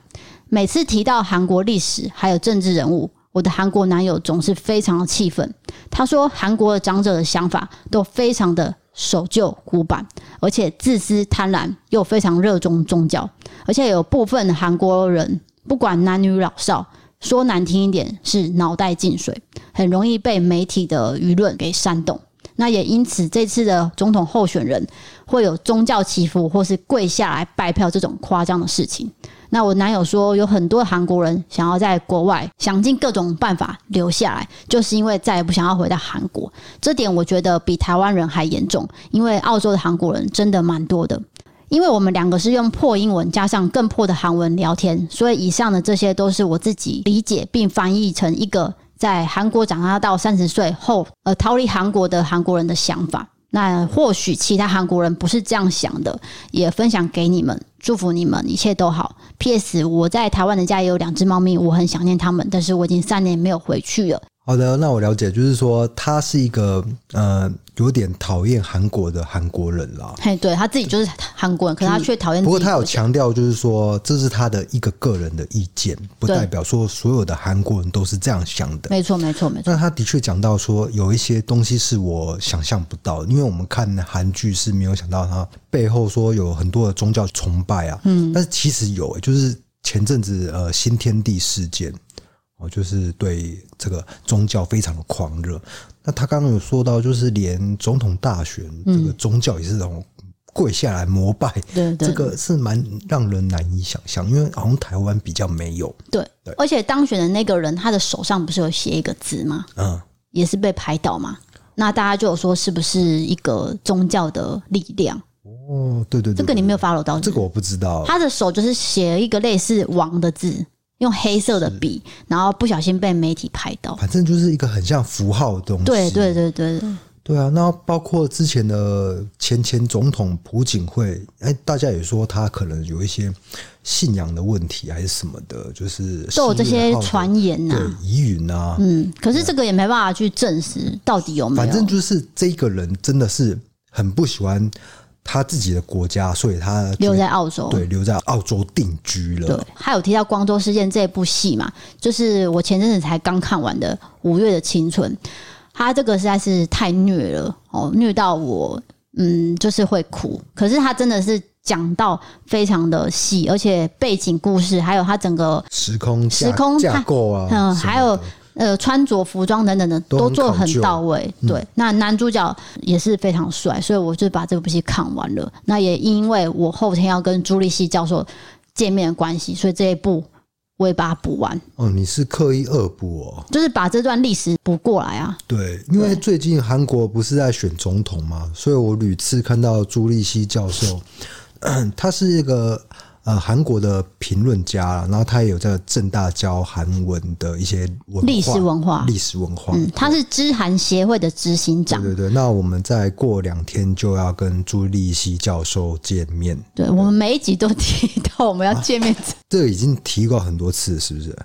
Speaker 1: 每次提到韩国历史还有政治人物，我的韩国男友总是非常的气愤。他说韩国的长者的想法都非常的守旧古板，而且自私贪婪，又非常热衷宗教，而且有部分韩国人不管男女老少。说难听一点是脑袋进水，很容易被媒体的舆论给煽动。那也因此，这次的总统候选人会有宗教祈福或是跪下来拜票这种夸张的事情。那我男友说，有很多韩国人想要在国外想尽各种办法留下来，就是因为再也不想要回到韩国。这点我觉得比台湾人还严重，因为澳洲的韩国人真的蛮多的。因为我们两个是用破英文加上更破的韩文聊天，所以以上的这些都是我自己理解并翻译成一个在韩国长大到三十岁后，呃，逃离韩国的韩国人的想法。那或许其他韩国人不是这样想的，也分享给你们，祝福你们一切都好。P.S. 我在台湾的家也有两只猫咪，我很想念它们，但是我已经三年没有回去了。
Speaker 2: 好的，那我了解，就是说他是一个呃有点讨厌韩国的韩国人啦。
Speaker 1: 嘿，对，他自己就是韩国人，可是他却讨厌。
Speaker 2: 不过他有强调，就是说这是他的一个个人的意见，不代表说所有的韩国人都是这样想的。
Speaker 1: 没错，没错，没错。
Speaker 2: 那他的确讲到说，有一些东西是我想象不到的，因为我们看韩剧是没有想到他背后说有很多的宗教崇拜啊。嗯，但是其实有、欸，就是前阵子呃新天地事件。哦，就是对这个宗教非常的狂热。那他刚刚有说到，就是连总统大选这个宗教也是这种跪下来膜拜，对，这个是蛮让人难以想象，因为好像台湾比较没有。
Speaker 1: 对，对，而且当选的那个人，他的手上不是有写一个字吗？嗯，也是被拍到嘛。那大家就有说，是不是一个宗教的力量？
Speaker 2: 哦，对对对，
Speaker 1: 这个你没有 follow 到，
Speaker 2: 这个我不知道。
Speaker 1: 他的手就是写了一个类似王的字。用黑色的笔，然后不小心被媒体拍到。
Speaker 2: 反正就是一个很像符号的东西。
Speaker 1: 对对对对对，
Speaker 2: 对啊，那包括之前的前前总统朴槿惠，哎，大家也说他可能有一些信仰的问题还是什么的，就是
Speaker 1: 都有这些传言呐、
Speaker 2: 啊，疑云啊。
Speaker 1: 嗯，可是这个也没办法去证实到底有没有。
Speaker 2: 反正就是这个人真的是很不喜欢他自己的国家，所以他
Speaker 1: 留在澳洲，
Speaker 2: 对，留在澳洲定居了。
Speaker 1: 对，还有提到《光州事件》这部戏嘛，就是我前阵子才刚看完的《五月的青春》。他这个实在是太虐了哦，虐到我，嗯，就是会哭。可是他真的是讲到非常的细，而且背景故事还有他整个
Speaker 2: 时空
Speaker 1: 时空
Speaker 2: 架构啊，
Speaker 1: 嗯，还有呃穿着服装等等的都做得很到位。对，嗯、那男主角也是非常帅，所以我就把这部戏看完了。那也因为我后天要跟朱立西教授见面的关系，所以这一部。我也把它补完
Speaker 2: 哦，你是刻意恶补哦，
Speaker 1: 就是把这段历史补过来啊。
Speaker 2: 对，因为最近韩国不是在选总统嘛，所以我屡次看到朱立西教授，[clears throat] 他是一个。呃，韩国的评论家，然后他也有在正大教韩文的一些
Speaker 1: 文历史文化，
Speaker 2: 历史文化。
Speaker 1: 嗯，他是知韩协会的执行长。
Speaker 2: 对对对，那我们再过两天就要跟朱立熙教授见面。
Speaker 1: 对，对我们每一集都提到我们要见面，啊，
Speaker 2: 这个已经提过很多次，是不是？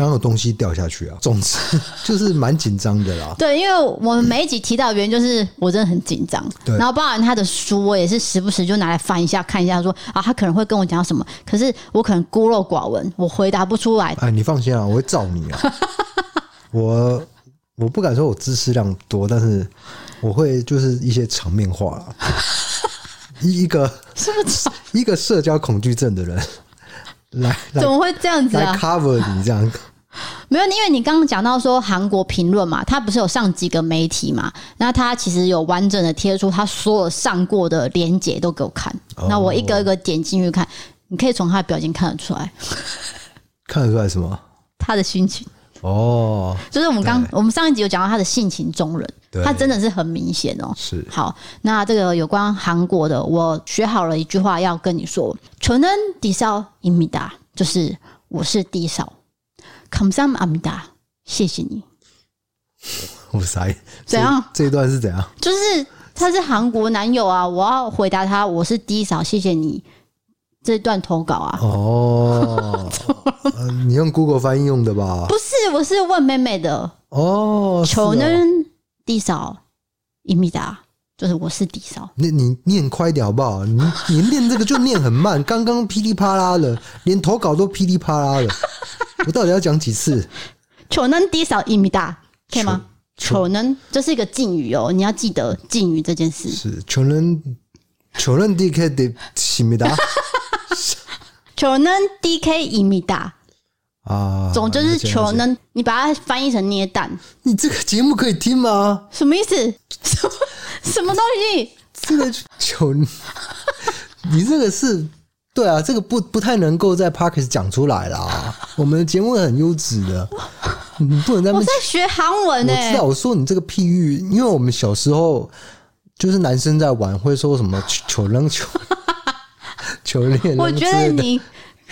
Speaker 2: 刚刚有东西掉下去啊，总之 [laughs] 就是蛮紧张的啦。
Speaker 1: 对，因为我们每一集提到的原因就是我真的很紧张，对。然后包含他的书，我也是时不时就拿来翻一下看一下说，说啊，他可能会跟我讲什么，可是我可能孤陋寡闻，我回答不出来。
Speaker 2: 哎，你放心啊，我会罩你啊。[laughs] 我我不敢说我知识量多，但是我会就是一些场面话啦。一
Speaker 1: 个 [laughs]
Speaker 2: 一个社交恐惧症的人来，来，
Speaker 1: 怎么会这样子啊？
Speaker 2: 来 cover 你这样。
Speaker 1: 没有，因为你刚刚讲到说韩国评论嘛，他不是有上几个媒体嘛？那他其实有完整的贴出他所有上过的连结都给我看。哦、那我一个一个点进去看，你可以从他的表情看得出来，
Speaker 2: 看得出来什么？
Speaker 1: 他的心情
Speaker 2: 哦，
Speaker 1: 就是我们刚我们上一集有讲到他的性情中人，他真的是很明显哦。
Speaker 2: 是
Speaker 1: 好，那这个有关韩国的，我学好了一句话要跟你说：저는디사입니다，就是我是低嫂。 감사합니다，谢谢你。
Speaker 2: 我塞，
Speaker 1: 怎样？
Speaker 2: 这一段是怎样？
Speaker 1: 就是他是韩国男友啊，我要回答他，我是 D 嫂，谢谢你。这段投稿啊，
Speaker 2: 哦，你用 Google 翻译用的吧？
Speaker 1: 不是，我是问妹妹的。
Speaker 2: 哦，
Speaker 1: 求能 D 嫂입니다， 就是我是 D 嫂。
Speaker 2: 你你念快一点好不好？你你念这个就念很慢，[laughs] 刚刚噼里啪啦的，连投稿都噼里啪啦的。[laughs] 我到底要讲几次？
Speaker 1: 求能低少一米大，可以吗？求能这是一个敬语哦，你要记得敬语这件事。
Speaker 2: 是求能求能 D K 的一米大，[laughs]
Speaker 1: 求能 D K 一米大啊，总之是求能，你把它翻译成捏蛋。
Speaker 2: 你这个节目可以听吗？
Speaker 1: 什么意思？什么 [laughs] 什么东西？
Speaker 2: 这个球你这个是。对啊，这个不不太能够在 Parkes 讲出来啦。我们的节目很优质的，你不能在那。我
Speaker 1: 在学韩文呢。
Speaker 2: 我知道，我说你这个譬喻，因为我们小时候就是男生在玩，会说什么求扔球、球练。[laughs]
Speaker 1: 我觉得你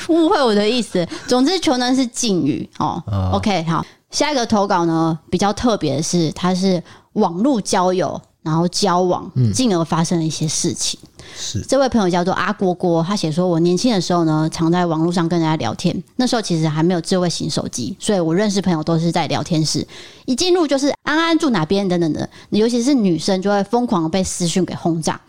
Speaker 1: 误会我的意思。总之，球能是敬语哦。OK，好，下一个投稿呢，比较特别的是，它是网络交友。然后交往，进而发生了一些事情。
Speaker 2: 是
Speaker 1: 这位朋友叫做阿郭郭，他写说：“我年轻的时候呢，常在网络上跟人家聊天。那时候其实还没有智慧型手机，所以我认识朋友都是在聊天室，一进入就是安安住哪边等等的。尤其是女生就会疯狂的被私讯给轰炸。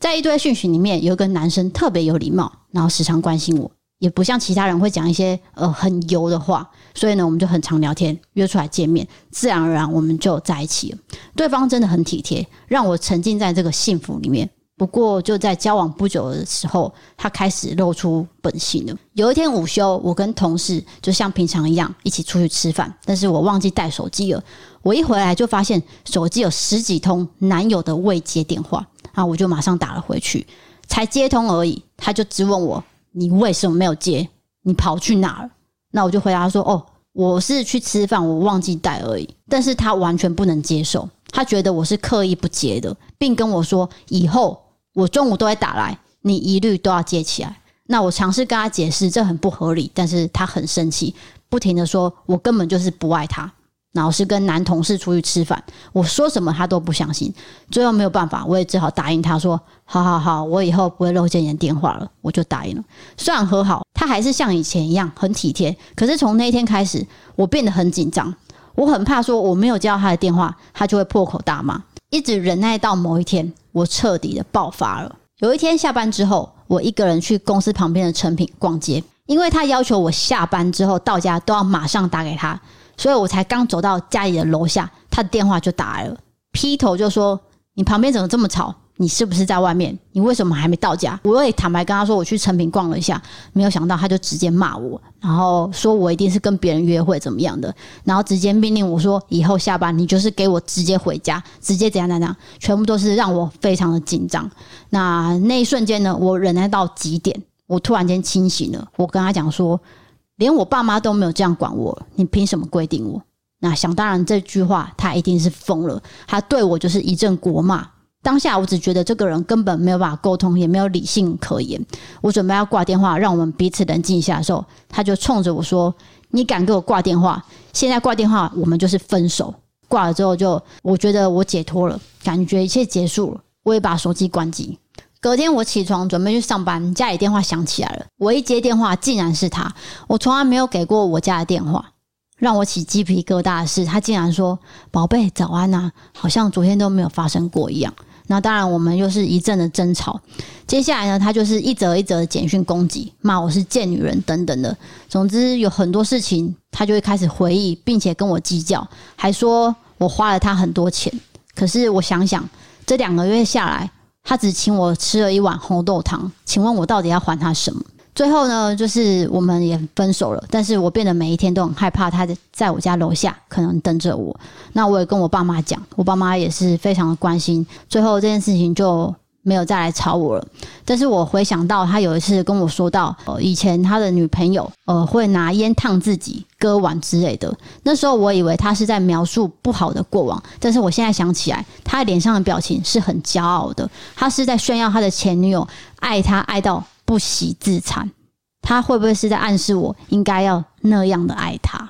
Speaker 1: 在一堆讯息里面，有一个男生特别有礼貌，然后时常关心我。”也不像其他人会讲一些呃很油的话，所以呢，我们就很常聊天，约出来见面，自然而然我们就在一起了。对方真的很体贴，让我沉浸在这个幸福里面。不过就在交往不久的时候，他开始露出本性了。有一天午休，我跟同事就像平常一样一起出去吃饭，但是我忘记带手机了。我一回来就发现手机有十几通男友的未接电话，啊，我就马上打了回去，才接通而已，他就质问我。你为什么没有接？你跑去哪儿？那我就回答说：“哦，我是去吃饭，我忘记带而已。”但是他完全不能接受，他觉得我是刻意不接的，并跟我说：“以后我中午都会打来，你一律都要接起来。”那我尝试跟他解释，这很不合理，但是他很生气，不停的说：“我根本就是不爱他。”老是跟男同事出去吃饭，我说什么他都不相信。最后没有办法，我也只好答应他说：“好好好，我以后不会漏接你的电话了。”我就答应了。虽然和好，他还是像以前一样很体贴。可是从那天开始，我变得很紧张，我很怕说我没有接到他的电话，他就会破口大骂。一直忍耐到某一天，我彻底的爆发了。有一天下班之后，我一个人去公司旁边的诚品逛街，因为他要求我下班之后到家都要马上打给他。所以我才刚走到家里的楼下，他的电话就打来了，劈头就说：“你旁边怎么这么吵？你是不是在外面？你为什么还没到家？”我也坦白跟他说：“我去成品逛了一下。”没有想到他就直接骂我，然后说我一定是跟别人约会怎么样的，然后直接命令我说：“以后下班你就是给我直接回家，直接怎样怎样，全部都是让我非常的紧张。”那那一瞬间呢，我忍耐到极点，我突然间清醒了，我跟他讲说。连我爸妈都没有这样管我，你凭什么规定我？那想当然，这句话他一定是疯了。他对我就是一阵国骂。当下我只觉得这个人根本没有办法沟通，也没有理性可言。我准备要挂电话，让我们彼此冷静一下的时候，他就冲着我说：“你敢给我挂电话？现在挂电话，我们就是分手。”挂了之后就，我觉得我解脱了，感觉一切结束了。我也把手机关机。隔天我起床准备去上班，家里电话响起来了。我一接电话，竟然是他。我从来没有给过我家的电话。让我起鸡皮疙瘩的是，他竟然说：“宝贝，早安呐！”好像昨天都没有发生过一样。那当然，我们又是一阵的争吵。接下来呢，他就是一则一则的简讯攻击，骂我是贱女人等等的。总之有很多事情，他就会开始回忆，并且跟我计较，还说我花了他很多钱。可是我想想，这两个月下来。他只请我吃了一碗红豆汤，请问我到底要还他什么？最后呢，就是我们也分手了。但是我变得每一天都很害怕，他在我家楼下可能等着我。那我也跟我爸妈讲，我爸妈也是非常的关心。最后这件事情就。没有再来吵我了，但是我回想到他有一次跟我说到，呃，以前他的女朋友，呃，会拿烟烫自己、割腕之类的。那时候我以为他是在描述不好的过往，但是我现在想起来，他脸上的表情是很骄傲的，他是在炫耀他的前女友爱他爱到不惜自残。他会不会是在暗示我应该要那样的爱他？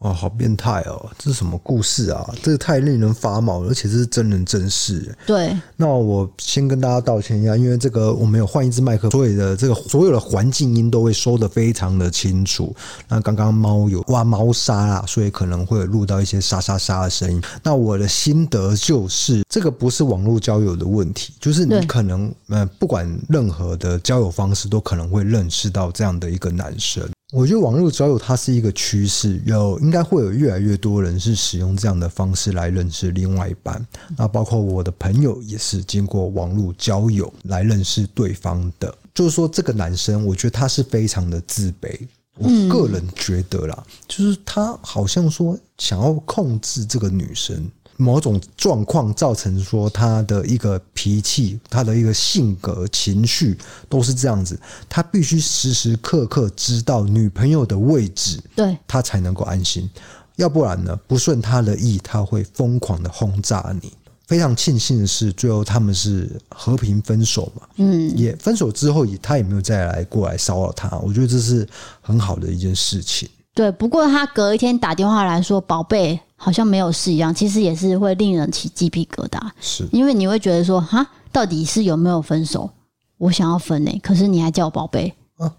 Speaker 2: 哇，好变态哦！这是什么故事啊？这个太令人发毛了，而且这是真人真事。
Speaker 1: 对，
Speaker 2: 那我先跟大家道歉一下，因为这个我没有换一支麦克，所以的这个所有的环境音都会收的非常的清楚。那刚刚猫有挖猫砂啦，所以可能会录到一些沙沙沙的声音。那我的心得就是，这个不是网络交友的问题，就是你可能呃，不管任何的交友方式，都可能会认识到这样的一个男生。我觉得网络交友它是一个趋势，有应该会有越来越多人是使用这样的方式来认识另外一半。那包括我的朋友也是经过网络交友来认识对方的。就是说，这个男生，我觉得他是非常的自卑。我个人觉得啦，就是他好像说想要控制这个女生。某种状况造成说他的一个脾气，他的一个性格、情绪都是这样子，他必须时时刻刻知道女朋友的位置，对，他才能够安心。要不然呢，不顺他的意，他会疯狂的轰炸你。非常庆幸的是，最后他们是和平分手嘛，嗯，也分手之后也他也没有再来过来骚扰他，我觉得这是很好的一件事情。
Speaker 1: 对，不过他隔一天打电话来说：“宝贝。”好像没有事一样，其实也是会令人起鸡皮疙瘩。是，因为你会觉得说，哈，到底是有没有分手？我想要分呢、欸，可是你还叫我宝贝啊，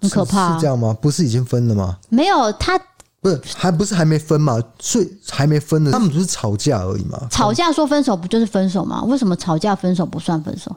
Speaker 1: 很可怕、啊。
Speaker 2: 是这样吗？不是已经分了吗？
Speaker 1: 没有，他
Speaker 2: 不是，还不是还没分嘛？所以还没分呢，他们不是吵架而已嘛？
Speaker 1: 吵架说分手不就是分手吗？为什么吵架分手不算分手？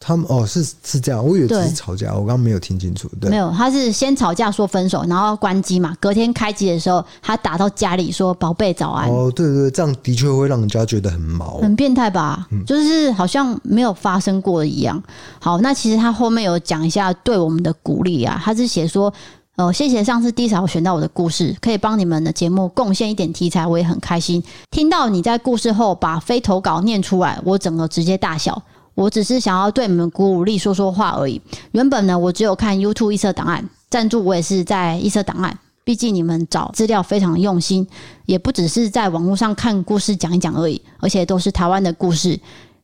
Speaker 2: 他们哦，是是这样，我以为只是吵架，我刚刚没有听清楚。对，
Speaker 1: 没有，他是先吵架说分手，然后关机嘛。隔天开机的时候，他打到家里说：“宝贝，早安。”
Speaker 2: 哦，对对对，这样的确会让人家觉得很毛，
Speaker 1: 很变态吧？嗯，就是好像没有发生过一样。好，那其实他后面有讲一下对我们的鼓励啊，他是写说：“哦，谢谢上次 D 嫂选到我的故事，可以帮你们的节目贡献一点题材，我也很开心。听到你在故事后把非投稿念出来，我整个直接大笑。”我只是想要对你们鼓舞力说说话而已。原本呢，我只有看 YouTube 异色档案赞助，我也是在异色档案。毕竟你们找资料非常用心，也不只是在网络上看故事讲一讲而已，而且都是台湾的故事。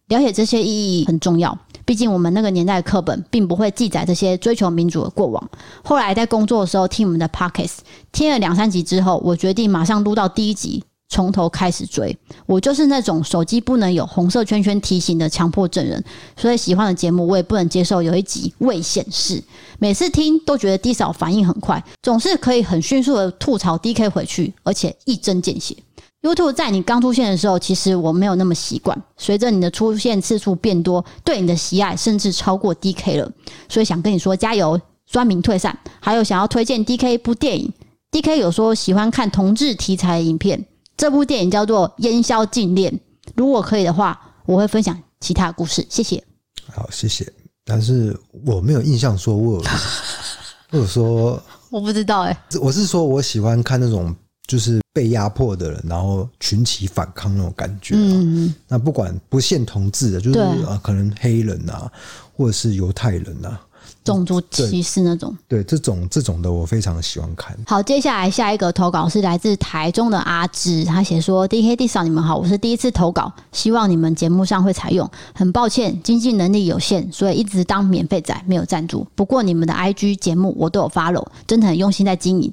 Speaker 1: 了解这些意义很重要。毕竟我们那个年代的课本并不会记载这些追求民主的过往。后来在工作的时候听我们的 Podcast，听了两三集之后，我决定马上录到第一集。从头开始追，我就是那种手机不能有红色圈圈提醒的强迫症人，所以喜欢的节目我也不能接受有一集未显示。每次听都觉得 D 嫂反应很快，总是可以很迅速的吐槽 DK 回去，而且一针见血。YouTube 在你刚出现的时候，其实我没有那么习惯，随着你的出现次数变多，对你的喜爱甚至超过 DK 了，所以想跟你说加油，酸民退散。还有想要推荐 DK 一部电影，DK 有说喜欢看同志题材的影片。这部电影叫做《烟消禁恋》，如果可以的话，我会分享其他故事。谢谢。
Speaker 2: 好，谢谢。但是我没有印象说我有，我有说 [laughs]
Speaker 1: 我不知道哎、
Speaker 2: 欸。我是说我喜欢看那种就是被压迫的人，然后群起反抗那种感觉。嗯，那不管不限同志的，就是啊，可能黑人啊，或者是犹太人啊。
Speaker 1: 种族歧视那种，
Speaker 2: 对，对这种这种的我非常喜欢看。
Speaker 1: 好，接下来下一个投稿是来自台中的阿芝，他写说：“D K D 嫂，你们好，我是第一次投稿，希望你们节目上会采用。很抱歉，经济能力有限，所以一直当免费仔，没有赞助。不过你们的 I G 节目我都有 follow，真的很用心在经营。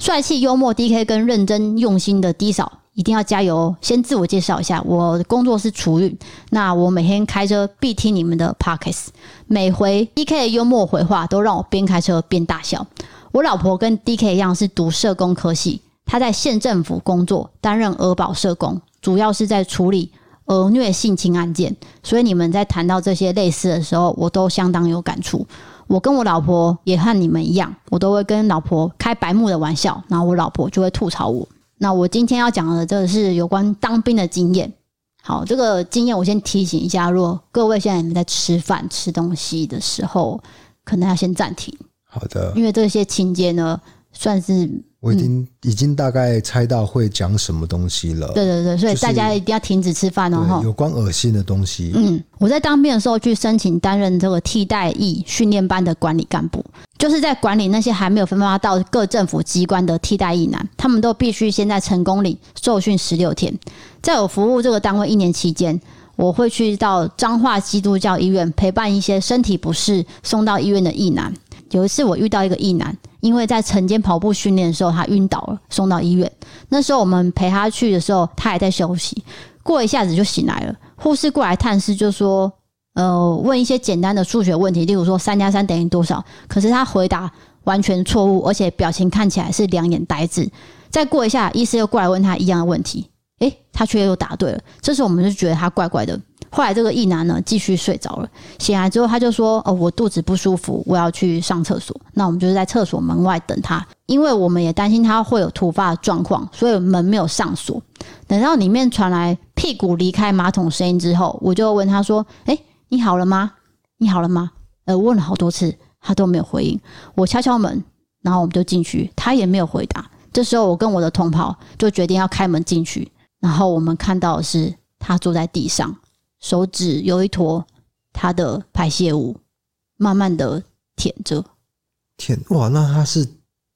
Speaker 1: 帅气幽默 D K 跟认真用心的 D 嫂。”一定要加油哦！先自我介绍一下，我的工作是厨运。那我每天开车必听你们的 podcasts，每回 DK 的幽默回话都让我边开车边大笑。我老婆跟 DK 一样是读社工科系，她在县政府工作，担任儿保社工，主要是在处理儿虐性侵案件。所以你们在谈到这些类似的时候，我都相当有感触。我跟我老婆也和你们一样，我都会跟老婆开白目的玩笑，然后我老婆就会吐槽我。那我今天要讲的这个是有关当兵的经验。好，这个经验我先提醒一下，如果各位现在你们在吃饭吃东西的时候，可能要先暂停。
Speaker 2: 好的，
Speaker 1: 因为这些情节呢，算是。
Speaker 2: 我已经、嗯、已经大概猜到会讲什么东西了。
Speaker 1: 对对对，所以大家一定要停止吃饭哦。
Speaker 2: 有关恶心的东西。
Speaker 1: 嗯，我在当兵的时候去申请担任这个替代役训练班的管理干部，就是在管理那些还没有分发到各政府机关的替代役男，他们都必须先在成功里受训十六天。在我服务这个单位一年期间，我会去到彰化基督教医院陪伴一些身体不适送到医院的役男。有一次我遇到一个异男。因为在晨间跑步训练的时候，他晕倒了，送到医院。那时候我们陪他去的时候，他还在休息。过一下子就醒来了。护士过来探视，就说：“呃，问一些简单的数学问题，例如说三加三等于多少？”可是他回答完全错误，而且表情看起来是两眼呆滞。再过一下，医师又过来问他一样的问题，诶，他却又答对了。这时候我们就觉得他怪怪的。后来这个一男呢，继续睡着了。醒来之后，他就说：“哦，我肚子不舒服，我要去上厕所。”那我们就是在厕所门外等他，因为我们也担心他会有突发的状况，所以门没有上锁。等到里面传来屁股离开马桶声音之后，我就问他说：“诶，你好了吗？你好了吗？”呃，问了好多次，他都没有回应。我敲敲门，然后我们就进去，他也没有回答。这时候，我跟我的同袍就决定要开门进去，然后我们看到的是他坐在地上。手指有一坨他的排泄物，慢慢的舔着。
Speaker 2: 舔哇，那他是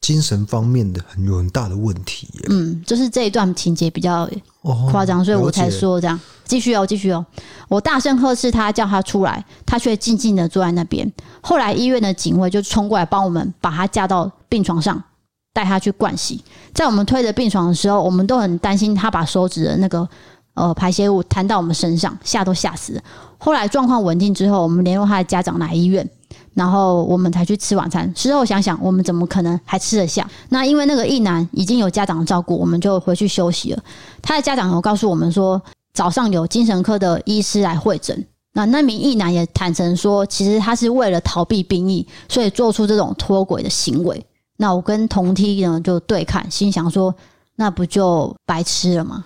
Speaker 2: 精神方面的很有很大的问题耶。
Speaker 1: 嗯，就是这一段情节比较夸张，所以我才说这样。继续哦，继续哦。我大声呵斥他，叫他出来，他却静静的坐在那边。后来医院的警卫就冲过来帮我们把他架到病床上，带他去灌洗。在我们推着病床的时候，我们都很担心他把手指的那个。呃，排泄物弹到我们身上，吓都吓死了。后来状况稳定之后，我们联络他的家长来医院，然后我们才去吃晚餐。事后想想，我们怎么可能还吃得下？那因为那个一男已经有家长照顾，我们就回去休息了。他的家长有告诉我们说，早上有精神科的医师来会诊。那那名一男也坦诚说，其实他是为了逃避兵役，所以做出这种脱轨的行为。那我跟同梯呢就对看，心想说，那不就白吃了吗？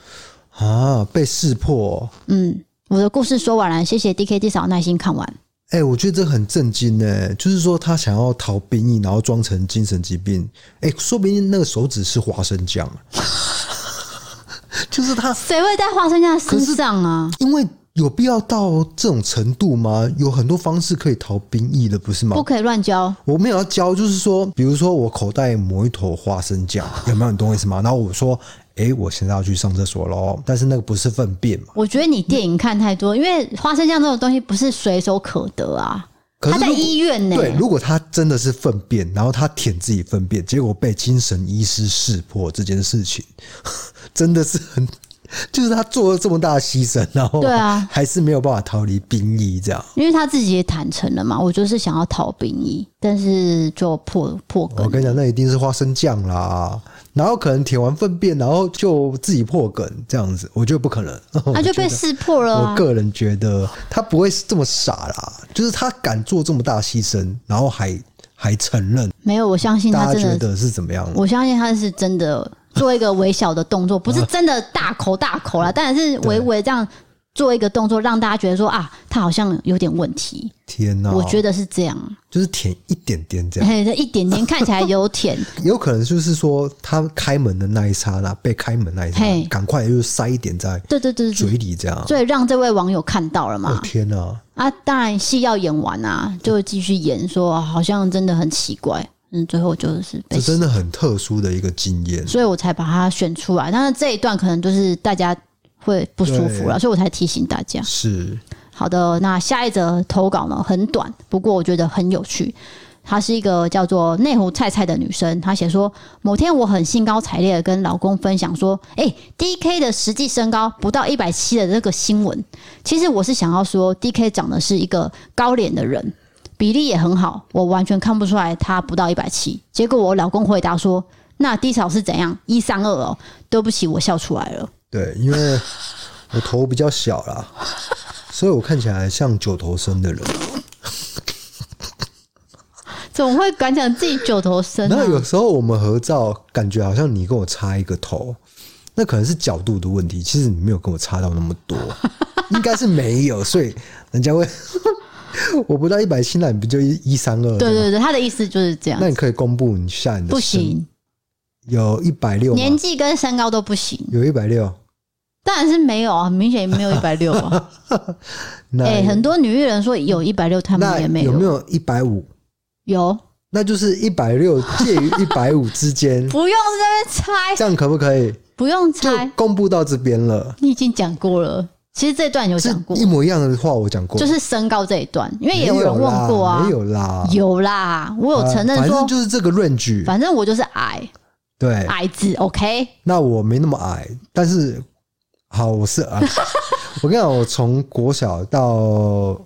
Speaker 2: 啊！被识破、哦。
Speaker 1: 嗯，我的故事说完了，谢谢 DKD 嫂耐心看完。
Speaker 2: 哎、欸，我觉得这很震惊呢。就是说，他想要逃兵役，然后装成精神疾病。哎、欸，说不定那个手指是花生酱。[laughs] 就是他，
Speaker 1: 谁会带花生酱身上啊？
Speaker 2: 因为有必要到这种程度吗？有很多方式可以逃兵役的，不是吗？
Speaker 1: 不可以乱交。
Speaker 2: 我没有要交，就是说，比如说我口袋抹一坨花生酱，有没有？你懂我意思吗？然后我说。哎，我现在要去上厕所喽。但是那个不是粪便嘛？
Speaker 1: 我觉得你电影看太多，因为花生酱这种东西不是随手可得啊。他在医院呢。
Speaker 2: 对，如果他真的是粪便，然后他舔自己粪便，结果被精神医师识破这件事情，[laughs] 真的是很。就是他做了这么大的牺牲，然后对啊，还是没有办法逃离兵役这样。
Speaker 1: 因为他自己也坦诚了嘛，我就是想要逃兵役，但是就破破梗。
Speaker 2: 我跟你讲，那一定是花生酱啦，然后可能舔完粪便，然后就自己破梗这样子，我觉得不可能。[laughs]
Speaker 1: 他就被识破了啊。
Speaker 2: 我个人觉得他不会是这么傻啦，就是他敢做这么大牺牲，然后还还承认。
Speaker 1: 没有，我相信他
Speaker 2: 觉得是怎么样？
Speaker 1: 我相信他是真的。做一个微小的动作，不是真的大口大口啦，但是微微这样做一个动作，让大家觉得说啊，他好像有点问题。
Speaker 2: 天哪，
Speaker 1: 我觉得是这样，
Speaker 2: 就是舔一点点这样，
Speaker 1: 嘿，这一点点看起来有舔，[laughs]
Speaker 2: 有可能就是说他开门的那一刹那，被开门那一刹那，赶快就塞一点在对对对嘴里这样，
Speaker 1: 所以让这位网友看到了嘛。
Speaker 2: 天哪，
Speaker 1: 啊，当然戏要演完啊，就继续演说，好像真的很奇怪。嗯，最后就是被
Speaker 2: 这真的很特殊的一个经验，
Speaker 1: 所以我才把它选出来。但是这一段可能就是大家会不舒服了，所以我才提醒大家。
Speaker 2: 是
Speaker 1: 好的，那下一则投稿呢，很短，不过我觉得很有趣。她是一个叫做内湖菜菜的女生，她写说：某天我很兴高采烈的跟老公分享说，哎、欸，DK 的实际身高不到一百七的这个新闻。其实我是想要说，DK 长得是一个高脸的人。比例也很好，我完全看不出来他不到一百七。结果我老公回答说：“那低潮是怎样？一三二哦。”对不起，我笑出来了。
Speaker 2: 对，因为我头比较小啦，所以我看起来像九头身的人。
Speaker 1: 怎么会敢讲自己九头身？
Speaker 2: 那有时候我们合照，感觉好像你跟我差一个头，那可能是角度的问题。其实你没有跟我差到那么多，应该是没有，所以人家会。[laughs] 我不到一百七，那你不就一一三二？
Speaker 1: 对对对，他的意思就是这样。
Speaker 2: 那你可以公布你下你的。
Speaker 1: 不行，
Speaker 2: 有一百六，
Speaker 1: 年纪跟身高都不行。
Speaker 2: 有一百六，
Speaker 1: 当然是没有啊，很明显没有一百六啊。[laughs] 哎、欸，很多女艺人说有一百六，他们也没有。
Speaker 2: 有没有一百五？
Speaker 1: 有，
Speaker 2: 那就是一百六 [laughs] 介于一百五之间。
Speaker 1: 不用在那边猜，
Speaker 2: 这样可不可以？
Speaker 1: 不用猜，
Speaker 2: 公布到这边了。
Speaker 1: 你已经讲过了。其实这段有讲过，
Speaker 2: 一模一样的话我讲过，
Speaker 1: 就是身高这一段，因为也有人问过啊，
Speaker 2: 没有啦，
Speaker 1: 有啦，我有承认说，
Speaker 2: 反正就是这个 range，
Speaker 1: 反正我就是矮，
Speaker 2: 对，
Speaker 1: 矮子，OK。
Speaker 2: 那我没那么矮，但是好，我是矮。[laughs] 我跟你讲，我从国小到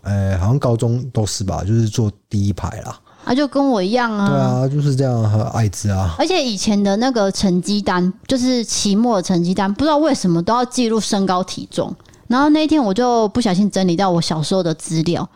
Speaker 2: 呃，好像高中都是吧，就是坐第一排啦。
Speaker 1: 啊，就跟我一样啊，
Speaker 2: 对啊，就是这样，和矮子啊。
Speaker 1: 而且以前的那个成绩单，就是期末的成绩单，不知道为什么都要记录身高体重。然后那一天我就不小心整理到我小时候的资料，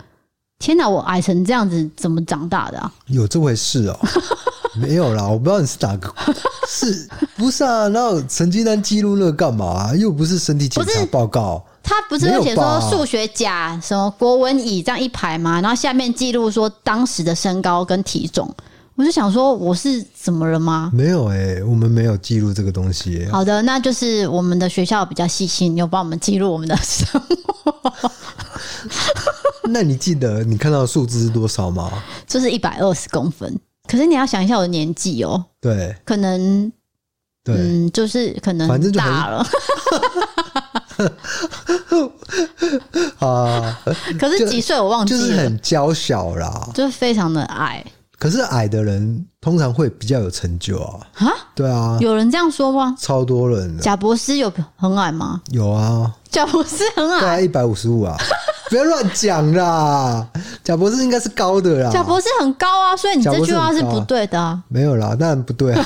Speaker 1: 天哪，我矮成这样子怎么长大的啊？
Speaker 2: 有这回事哦？[laughs] 没有啦，我不知道你是哪个，[laughs] 是不是啊？然后成绩单记录那个干嘛啊？又不是身体检查报告，
Speaker 1: 他不是会写说数学甲什么国文乙这样一排吗？然后下面记录说当时的身高跟体重。我就想说，我是怎么了吗？
Speaker 2: 没有哎、欸，我们没有记录这个东西。
Speaker 1: 好的，那就是我们的学校比较细心，有帮我们记录我们的生活。
Speaker 2: 那你记得你看到的数字是多少吗？
Speaker 1: 就是一百二十公分。可是你要想一下我的年纪哦、喔。
Speaker 2: 对，
Speaker 1: 可能，对，嗯，就是可能反正大了。[laughs]
Speaker 2: 啊，[laughs]
Speaker 1: 可是几岁我忘记了，
Speaker 2: 就是很娇小啦，
Speaker 1: 就是非常的矮。
Speaker 2: 可是矮的人通常会比较有成就啊！啊，对啊，
Speaker 1: 有人这样说吗？
Speaker 2: 超多人。贾
Speaker 1: 博士有很矮吗？
Speaker 2: 有啊，
Speaker 1: 贾博士很矮，
Speaker 2: 一百五十五啊！[laughs] 不要乱讲啦，贾博士应该是高的啦。
Speaker 1: 贾博士很高啊，所以你这句话是不对的啊。
Speaker 2: 没有啦，当然不对啊！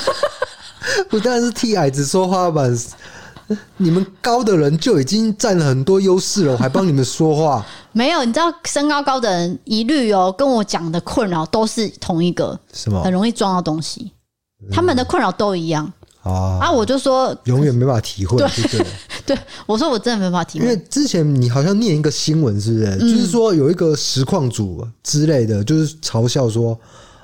Speaker 2: [laughs] 我当然是替矮子说话吧。[laughs] 你们高的人就已经占了很多优势了，我还帮你们说话？[laughs]
Speaker 1: 没有，你知道身高高的人一律哦，跟我讲的困扰都是同一个，
Speaker 2: 是吗？
Speaker 1: 很容易撞到东西，嗯、他们的困扰都一样啊。啊，我就说
Speaker 2: 永远没办法体会，对对，[laughs]
Speaker 1: 对，我说我真的没办法体会，
Speaker 2: 因为之前你好像念一个新闻，是不是？嗯、就是说有一个实况组之类的，就是嘲笑说，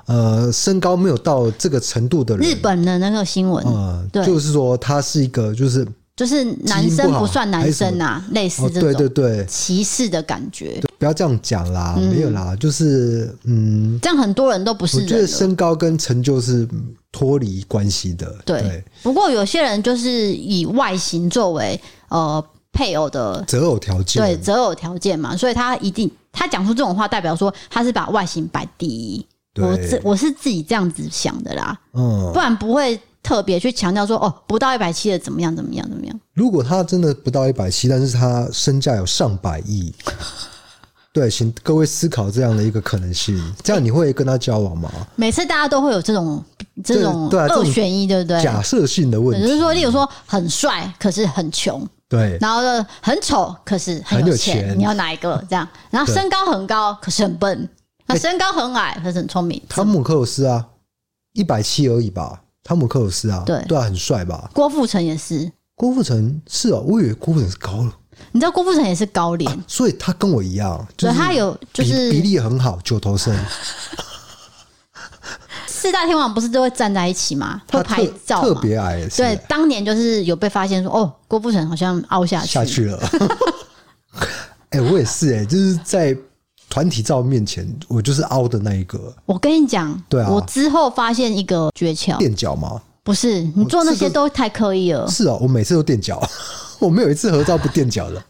Speaker 2: 呃，身高没有到这个程度的人，
Speaker 1: 日本的那个新闻，
Speaker 2: 嗯，对，就是说他是一个就是。
Speaker 1: 就是男生不算男生啊，类似这种，
Speaker 2: 对对对，
Speaker 1: 歧视的感觉。
Speaker 2: 不要这样讲啦，没有啦，就是嗯，
Speaker 1: 这样很多人都不是。
Speaker 2: 我觉得身高跟成就是脱离关系的。对，
Speaker 1: 不过有些人就是以外形作为呃配偶的
Speaker 2: 择偶条件，
Speaker 1: 对择偶条件嘛，所以他一定他讲出这种话，代表说他是把外形摆第一。我自我是自己这样子想的啦，嗯，不然不会。特别去强调说哦，不到一百七的怎么样怎么样怎么样？
Speaker 2: 如果他真的不到一百七，但是他身价有上百亿，[laughs] 对，请各位思考这样的一个可能性，这样你会跟他交往吗？
Speaker 1: 每次大家都会有这种这种二选一，对不对？
Speaker 2: 假设性的问题，
Speaker 1: 就是说，例如说很帅，可是很穷，
Speaker 2: 对，
Speaker 1: 然后呢很丑，可是很有钱，你要哪一个？这样，然后身高很高，可是很笨；那身高很矮，可是很聪明。
Speaker 2: 汤姆克鲁斯啊，一百七而已吧。汤姆克鲁斯啊，对对啊，很帅吧？
Speaker 1: 郭富城也是。
Speaker 2: 郭富城是哦，我以为郭富城是高了。
Speaker 1: 你知道郭富城也是高脸，
Speaker 2: 所以他跟我一样，
Speaker 1: 对，他有就是
Speaker 2: 比例很好，九头身。[laughs]
Speaker 1: 四大天王不是都会站在一起吗？[laughs] 会拍照，
Speaker 2: 特别矮。
Speaker 1: 对，当年就是有被发现说，哦，郭富城好像凹下去
Speaker 2: 下去了。[laughs] 哎，我也是哎，就是在。团体照面前，我就是凹的那一个。
Speaker 1: 我跟你讲，对啊，我之后发现一个诀窍，
Speaker 2: 垫脚吗？
Speaker 1: 不是，你做那些都太刻意了。
Speaker 2: 是哦，我每次都垫脚，[laughs] 我没有一次合照不垫脚的。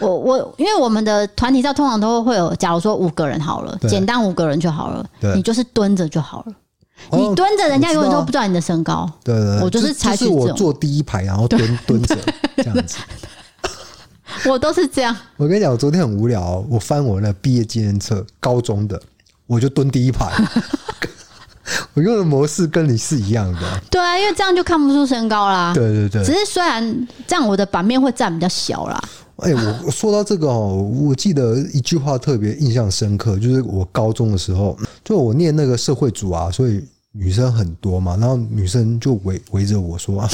Speaker 1: 我我，因为我们的团体照通常都会有，假如说五个人好了，简单五个人就好了，你就是蹲着就好了。你蹲着，人家永远都不知道你的身高。
Speaker 2: 对对，
Speaker 1: 我就是采取
Speaker 2: 我坐第一排，然后蹲蹲着这样子。[laughs]
Speaker 1: 我都是这样。
Speaker 2: 我跟你讲，我昨天很无聊，我翻我那毕业纪念册，高中的，我就蹲第一排。[laughs] 我用的模式跟你是一样的。
Speaker 1: 对啊，因为这样就看不出身高啦。
Speaker 2: 对对对。
Speaker 1: 只是虽然这样，我的版面会占比较小啦。
Speaker 2: 哎，我说到这个哦，我记得一句话特别印象深刻，就是我高中的时候，就我念那个社会组啊，所以女生很多嘛，然后女生就围围着我说。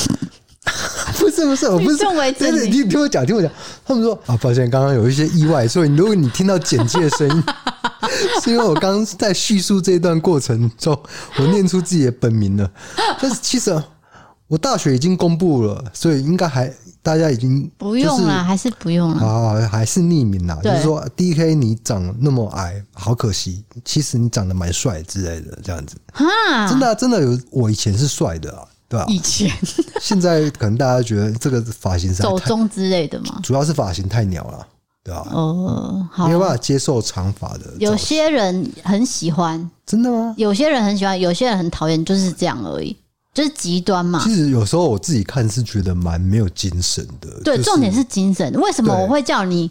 Speaker 2: 不是不是，我不是真的，你听我讲，听我讲。他们说啊，抱歉，刚刚有一些意外，所以如果你听到简介的声音，[laughs] 是因为我刚刚在叙述这一段过程中，我念出自己的本名了。但是其实我大学已经公布了，所以应该还大家已经
Speaker 1: 不用了，还是不用了。
Speaker 2: 啊，还是匿名啦。就是说，DK 你长那么矮，好可惜。其实你长得蛮帅之类的，这样子啊，真的真的有，我以前是帅的啊。对吧？
Speaker 1: 以前，[laughs]
Speaker 2: 现在可能大家觉得这个发型是
Speaker 1: 走中之类的嘛？
Speaker 2: 主要是发型太鸟了，对吧？
Speaker 1: 哦，
Speaker 2: 没有办法接受长发的。
Speaker 1: 有些人很喜欢，
Speaker 2: 真的吗？
Speaker 1: 有些人很喜欢，有些人很讨厌，就是这样而已，就是极端嘛。
Speaker 2: 其实有时候我自己看是觉得蛮没有精神的。
Speaker 1: 对，重点是精神。为什么我会叫你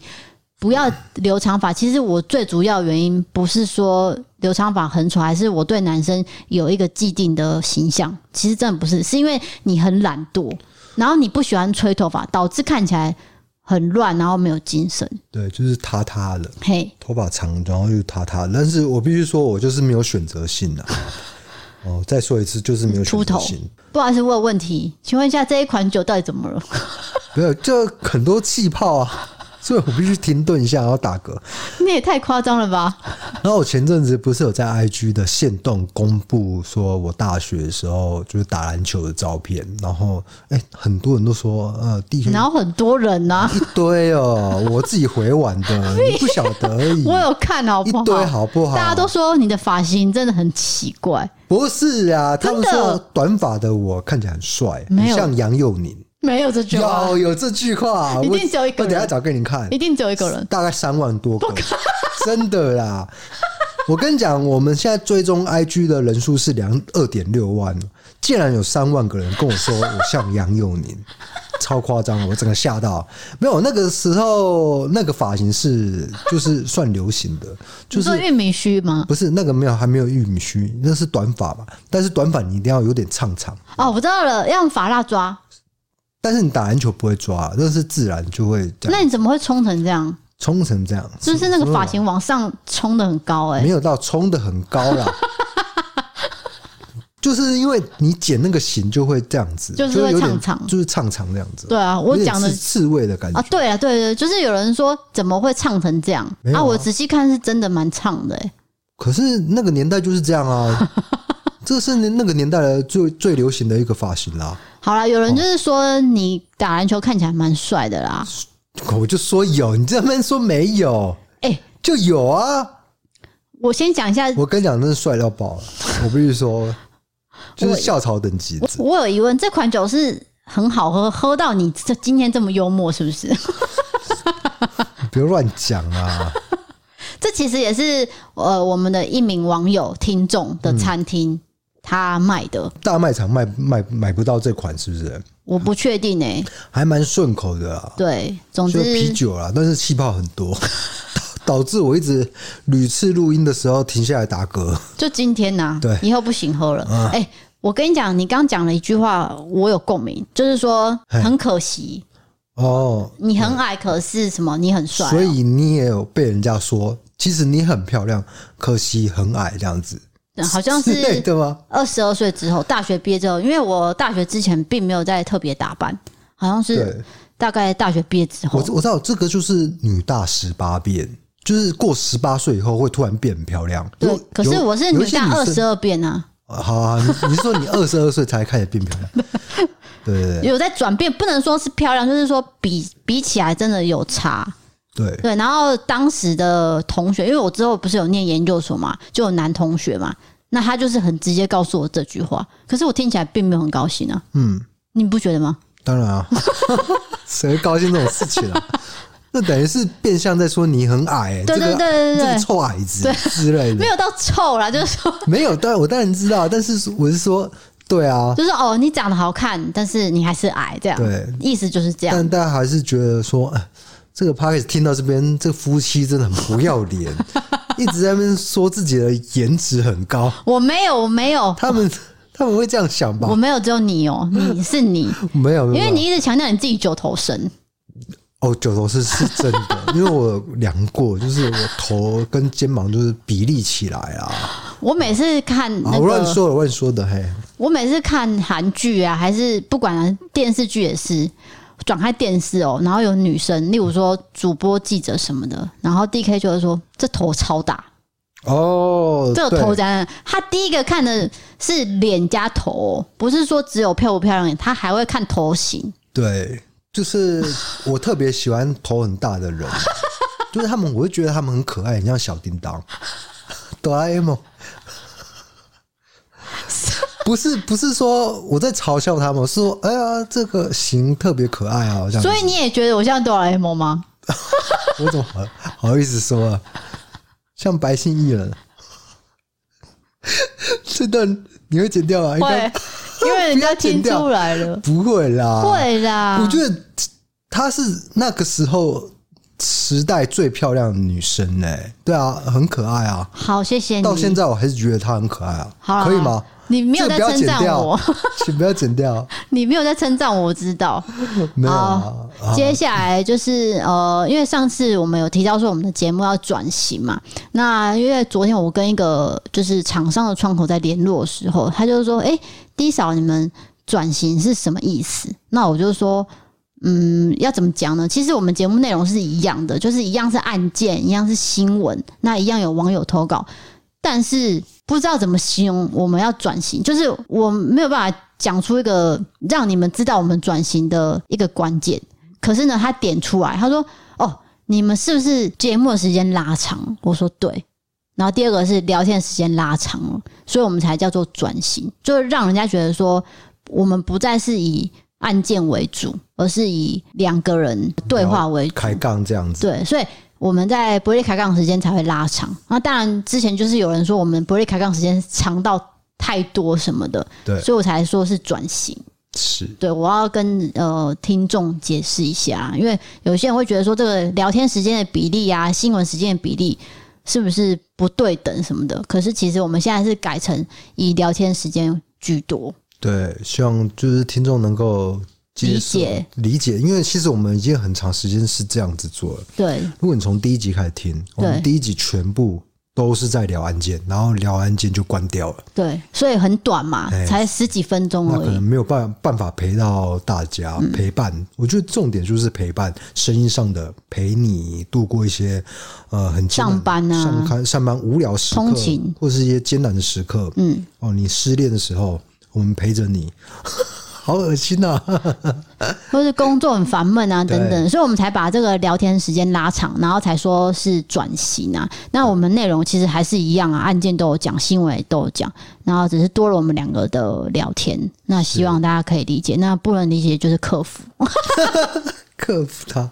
Speaker 1: 不要留长发？其实我最主要原因不是说。留长发很丑，还是我对男生有一个既定的形象？其实真的不是，是因为你很懒惰，然后你不喜欢吹头发，导致看起来很乱，然后没有精神。
Speaker 2: 对，就是塌塌的。
Speaker 1: 嘿，
Speaker 2: 头发长，然后又塌塌。但是我必须说，我就是没有选择性的。[laughs] 哦，再说一次，就是没有选择性。
Speaker 1: 不好意思，我有问题，请问一下，这一款酒到底怎么了？[laughs]
Speaker 2: 没有，就很多气泡啊。所以我必须停顿一下，然后打嗝。[laughs]
Speaker 1: 你也太夸张了吧！
Speaker 2: 然后我前阵子不是有在 IG 的线动公布，说我大学的时候就是打篮球的照片，然后哎、欸，很多人都说呃，弟兄，
Speaker 1: 然后很多人呢、啊，
Speaker 2: 一堆哦，我自己回完的，你不晓得而已。[laughs]
Speaker 1: 我有看好不好？
Speaker 2: 一堆好不好？
Speaker 1: 大家都说你的发型真的很奇怪。
Speaker 2: 不是啊，他们说短发的我看起来很帅，像杨佑宁。
Speaker 1: 没有这句话，
Speaker 2: 有有这句话，
Speaker 1: 一定只有一个人。
Speaker 2: 我等下找给你看，
Speaker 1: 一定只有一个人，
Speaker 2: 大概三万多个，真的啦！我跟你讲，我们现在追踪 IG 的人数是两二点六万，竟然有三万个人跟我说我像杨佑宁，[laughs] 超夸张！我整个吓到。没有那个时候那个发型是就是算流行的，就是
Speaker 1: 玉米须吗？
Speaker 2: 不是那个没有，还没有玉米须，那是短发嘛。但是短发你一定要有点长长。
Speaker 1: 哦，我知道了，要用发蜡抓。
Speaker 2: 但是你打篮球不会抓，那是自然就会这样。
Speaker 1: 那你怎么会冲成这样？
Speaker 2: 冲成这样，
Speaker 1: 就是那个发型往上冲的很高哎、欸，
Speaker 2: 没有到冲的很高啦。[laughs] 就是因为你剪那个型就会这样子，
Speaker 1: 就是会唱长，
Speaker 2: 就是唱长这样子。
Speaker 1: 对啊，我讲的是
Speaker 2: 刺猬的感觉
Speaker 1: 啊。对啊，对对，就是有人说怎么会唱成这样啊，啊？我仔细看是真的蛮唱的。
Speaker 2: 可是那个年代就是这样啊，[laughs] 这是那个年代的最最流行的一个发型啦。
Speaker 1: 好了，有人就是说你打篮球看起来蛮帅的啦，
Speaker 2: 我就说有，你这边说没有，哎、欸，就有啊。
Speaker 1: 我先讲一下，
Speaker 2: 我跟你讲，真是帅到爆了。我必须说，[laughs] 就是校草等级
Speaker 1: 我。我有疑问，这款酒是很好喝，喝到你这今天这么幽默，是不是？[laughs] [laughs]
Speaker 2: 不要乱讲啊！
Speaker 1: 这其实也是呃我们的一名网友听众的餐厅、嗯、他卖的。
Speaker 2: 大卖场卖卖买不到这款，是不是？
Speaker 1: 我不确定诶、欸，
Speaker 2: 还蛮顺口的啦。
Speaker 1: 对，总之
Speaker 2: 啤酒啦，但是气泡很多。[laughs] 导致我一直屡次录音的时候停下来打嗝。就今天呐、啊，对，以后不行喝了。哎、欸，我跟你讲，你刚讲了一句话，我有共鸣，就是说很可惜哦，你很矮，可是什么？你很帅、喔，所以你也有被人家说，其实你很漂亮，可惜很矮这样子。好像是 [laughs] 对吗？二十二岁之后，大学毕业之后，因为我大学之前并没有在特别打扮，好像是大概大学毕业之后，我我知道这个就是女大十八变。就是过十八岁以后会突然变很漂亮。对，可是我是女大二十二变啊。好啊，你你是说你二十二岁才开始变漂亮？[laughs] 对，对，对，有在转变，不能说是漂亮，就是说比比起来真的有差。对对，然后当时的同学，因为我之后不是有念研究所嘛，就有男同学嘛，那他就是很直接告诉我这句话，可是我听起来并没有很高兴啊。嗯，你不觉得吗？当然啊，[laughs] 谁会高兴这种事情啊？[laughs] 那等于是变相在说你很矮、欸，对对对对对，这个臭矮子之类的，没有到臭啦，就是说 [laughs] 没有。当然我当然知道，但是我是说，对啊，就是哦，你长得好看，但是你还是矮，这样对，意思就是这样。但大家还是觉得说，这个 Podcast 听到这边，这个夫妻真的很不要脸，[laughs] 一直在那边说自己的颜值很高。我没有，我没有，他们他们会这样想吧？我没有，只有你哦，你 [laughs] 是你没有，因为你一直强调你自己九头身。哦，九头身是真的，[laughs] 因为我量过，就是我头跟肩膀就是比例起来啊。我每次看、那个，我乱说的，乱说的嘿。我每次看韩剧啊，还是不管电视剧也是，转开电视哦，然后有女生，例如说主播、记者什么的，然后 DK 就会说这头超大哦，这个头在他第一个看的是脸加头，不是说只有漂不漂亮，他还会看头型。对。就是我特别喜欢头很大的人，[laughs] 就是他们，我就觉得他们很可爱，很像小叮当、[laughs] 哆啦 A 梦。不是不是说我在嘲笑他们，是说哎呀，这个型特别可爱啊，这样。所以你也觉得我像哆啦 A 梦吗？[laughs] 我怎么好好意思说啊？像白姓艺人，[laughs] 这段你会剪掉啊？应该。因为人家听出来了，[laughs] 不会啦，会啦。我觉得她是那个时候时代最漂亮的女生呢、欸。对啊，很可爱啊。好，谢谢你。到现在我还是觉得她很可爱啊。好，可以吗？你没有在称赞我，[laughs] 请不要剪掉。你没有在称赞我，我知道。没有啊。接下来就是呃，因为上次我们有提到说我们的节目要转型嘛。那因为昨天我跟一个就是厂商的窗口在联络的时候，他就说：“哎，D 嫂，你们转型是什么意思？”那我就说：“嗯，要怎么讲呢？其实我们节目内容是一样的，就是一样是案件，一样是新闻，那一样有网友投稿，但是。”不知道怎么形容，我们要转型，就是我没有办法讲出一个让你们知道我们转型的一个关键。可是呢，他点出来，他说：“哦，你们是不是节目的时间拉长？”我说：“对。”然后第二个是聊天时间拉长了，所以我们才叫做转型，就是让人家觉得说我们不再是以案件为主，而是以两个人对话为主，开杠这样子。对，所以。我们在伯利卡杠时间才会拉长，那当然之前就是有人说我们伯利卡杠时间长到太多什么的，对，所以我才说是转型。是，对，我要跟呃听众解释一下，因为有些人会觉得说这个聊天时间的比例啊，新闻时间的比例是不是不对等什么的？可是其实我们现在是改成以聊天时间居多。对，希望就是听众能够。理解理解，因为其实我们已经很长时间是这样子做了。对，如果你从第一集开始听，我们第一集全部都是在聊案件，然后聊案件就关掉了。对，所以很短嘛，才十几分钟而已，可能没有办办法陪到大家陪伴。我觉得重点就是陪伴，声音上的陪你度过一些呃很上班啊上班上班无聊时刻，通勤或是一些艰难的时刻。嗯，哦，你失恋的时候，我们陪着你。好恶心呐、啊！[laughs] [laughs]
Speaker 1: 或是工作很烦闷啊，等等，所以我们才把这个聊天时间拉长，然后才说是转型啊。那我们内容其实还是一样啊，案件都有讲，新闻都有讲，然后只是多了我们两个的聊天。那希望大家可以理解，那不能理解就是客服。[laughs]
Speaker 2: 克服它。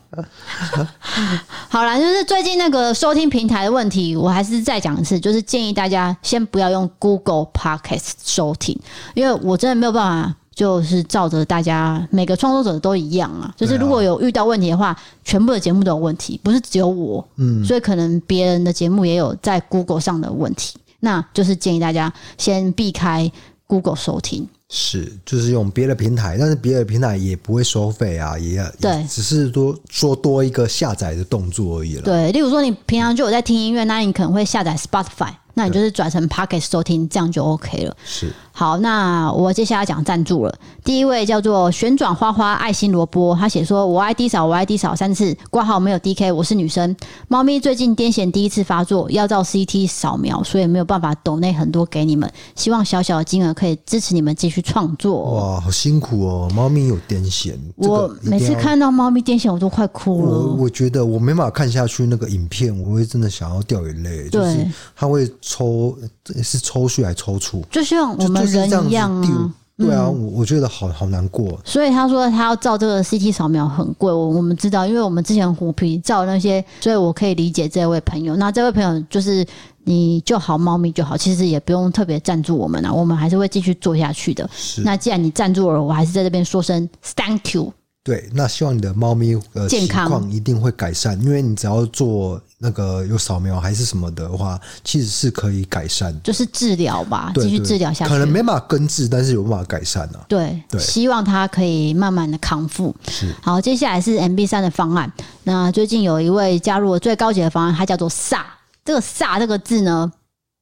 Speaker 1: 好啦，就是最近那个收听平台的问题，我还是再讲一次，就是建议大家先不要用 Google Podcast 收听，因为我真的没有办法，就是照着大家每个创作者都一样啊。就是如果有遇到问题的话，全部的节目都有问题，不是只有我。嗯，所以可能别人的节目也有在 Google 上的问题，那就是建议大家先避开 Google 收听。
Speaker 2: 是，就是用别的平台，但是别的平台也不会收费啊，也要对也，只是多做多一个下载的动作而已了。
Speaker 1: 对，例如说你平常就有在听音乐，那你可能会下载 Spotify，那你就是转成 Podcast 收听，这样就 OK 了。是。好，那我接下来讲赞助了。第一位叫做旋转花花爱心萝卜，他写说：“我 ID 扫，我 ID 扫三次，挂号没有 DK，我是女生，猫咪最近癫痫第一次发作，要照 CT 扫描，所以没有办法抖内很多给你们，希望小小的金额可以支持你们继续创作。”
Speaker 2: 哇，好辛苦哦，猫咪有癫痫，
Speaker 1: 我每次看到猫咪癫痫，我都快哭了。
Speaker 2: 我我觉得我没办法看下去那个影片，我会真的想要掉眼泪，就是它会抽，是抽血还是抽搐？
Speaker 1: 就像我们。人一样啊，
Speaker 2: 对啊，我我觉得好好难过。
Speaker 1: 所以他说他要照这个 CT 扫描很贵，我我们知道，因为我们之前虎皮照那些，所以我可以理解这位朋友。那这位朋友就是你就好猫咪就好，其实也不用特别赞助我们啊，我们还是会继续做下去的。是，那既然你赞助了，我还是在这边说声 Thank you。
Speaker 2: 对，那希望你的猫咪呃健康一定会改善，因为你只要做那个有扫描还是什么的话，其实是可以改善，
Speaker 1: 就是治疗吧，继续治疗下去。
Speaker 2: 可能没办法根治，但是有办法改善啊。
Speaker 1: 对对，希望他可以慢慢的康复。是，好，接下来是 MB 三的方案。那最近有一位加入了最高级的方案，它叫做“煞”。这个“煞”这个字呢，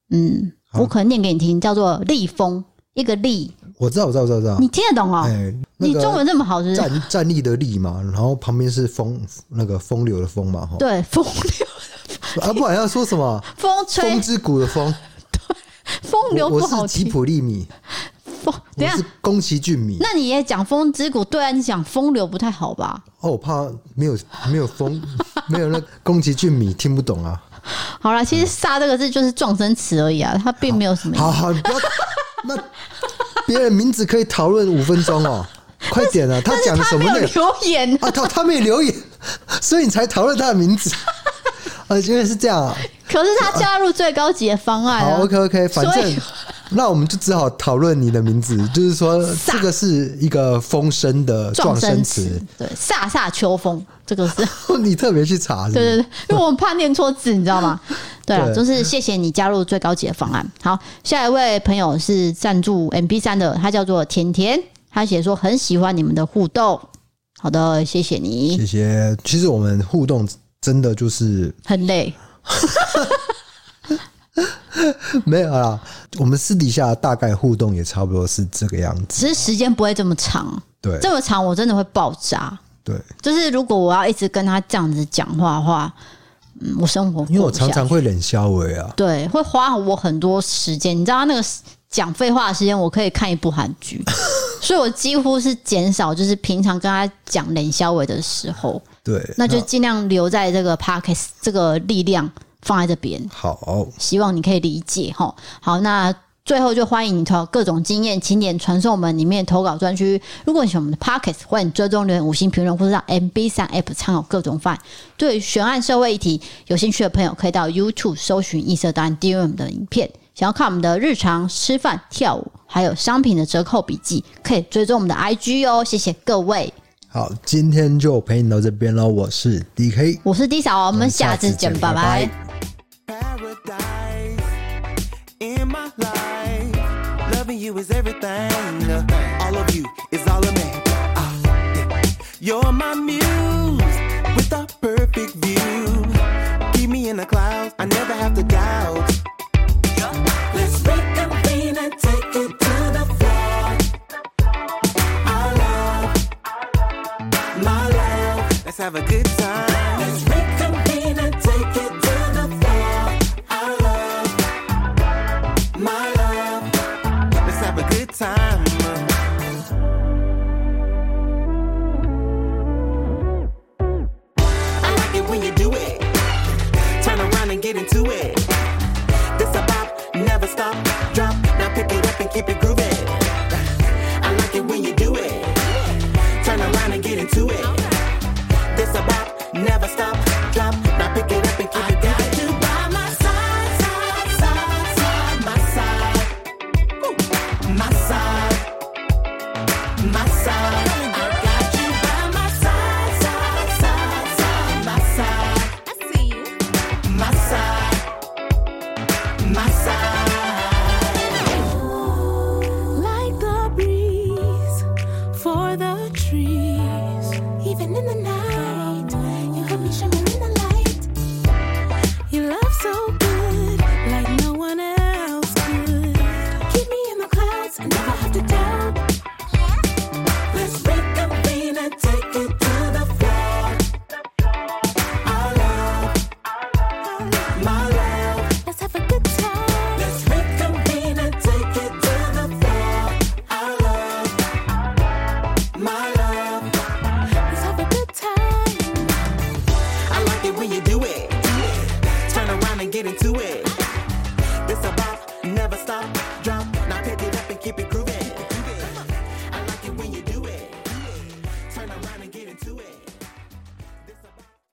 Speaker 1: 嗯，我可能念给你听，叫做“立风”，一个“立”。
Speaker 2: 我知道，我知道，我知道，知道。
Speaker 1: 你听得懂哦？
Speaker 2: 欸那个、
Speaker 1: 你中文这么好是
Speaker 2: 站站立的立嘛，然后旁边是风，那个风流的风嘛，哈。
Speaker 1: 对，风流。
Speaker 2: 啊，不然要说什么？风吹。风之谷的风。[laughs]
Speaker 1: 对，风流不好听。
Speaker 2: 我是吉普利米。风，等下是宫崎骏米。
Speaker 1: 那你也讲风之谷？对啊，你讲风流不太好吧？
Speaker 2: 哦，我怕没有没有风，[laughs] 没有那宫崎骏米听不懂啊。
Speaker 1: 好了，其实“煞”这个字就是撞声词而已啊，它并没有什么。
Speaker 2: 好好，你不要 [laughs] 那。别人名字可以讨论五分钟哦，快点啊！他讲的什么内容？
Speaker 1: 留言
Speaker 2: 啊，他他没有留言，所以你才讨论他的名字。啊，原来是这样啊！
Speaker 1: 可是他加入最高级的方案。
Speaker 2: 好，OK OK，反正 [laughs] 那我们就只好讨论你的名字，就是说这个是一个风声的撞声词，
Speaker 1: 对，飒飒秋风，这个是 [laughs]
Speaker 2: 你特别去查，
Speaker 1: 对对对，因为我们怕念错字，你知道吗？[laughs] 对了，就是谢谢你加入最高级的方案。好，下一位朋友是赞助 MP 三的，他叫做甜甜，他写说很喜欢你们的互动。好的，谢谢你，
Speaker 2: 谢谢。其实我们互动真的就是
Speaker 1: 很累，[laughs]
Speaker 2: 没有啦。我们私底下大概互动也差不多是这个样子，
Speaker 1: 只是时间不会这么长。
Speaker 2: 对，
Speaker 1: 这么长我真的会爆炸。
Speaker 2: 对，
Speaker 1: 就是如果我要一直跟他这样子讲话的话。嗯，我生活，
Speaker 2: 因为我常常会冷消微啊，
Speaker 1: 对，会花我很多时间。你知道他那个讲废话的时间，我可以看一部韩剧，[laughs] 所以我几乎是减少，就是平常跟他讲冷消微的时候，
Speaker 2: 对，
Speaker 1: 那就尽量留在这个 Parkes 这个力量放在这边。
Speaker 2: 好，
Speaker 1: 希望你可以理解哈。好，那。最后就欢迎你投各种经验，请点传送我们里面投稿专区。如果你喜欢我们的 Podcast，欢迎追踪留言五星评论，或者让 MB 三 App 参考各种范。对悬案社会议题有兴趣的朋友，可以到 YouTube 搜寻异色档案 DM 我们的影片。想要看我们的日常吃饭、跳舞，还有商品的折扣笔记，可以追踪我们的 IG 哦。谢谢各位。
Speaker 2: 好今天就陪你到这边了我是 dk
Speaker 1: 我是 d 小我们下次见拜拜。
Speaker 3: you're my
Speaker 4: muse. have a good time.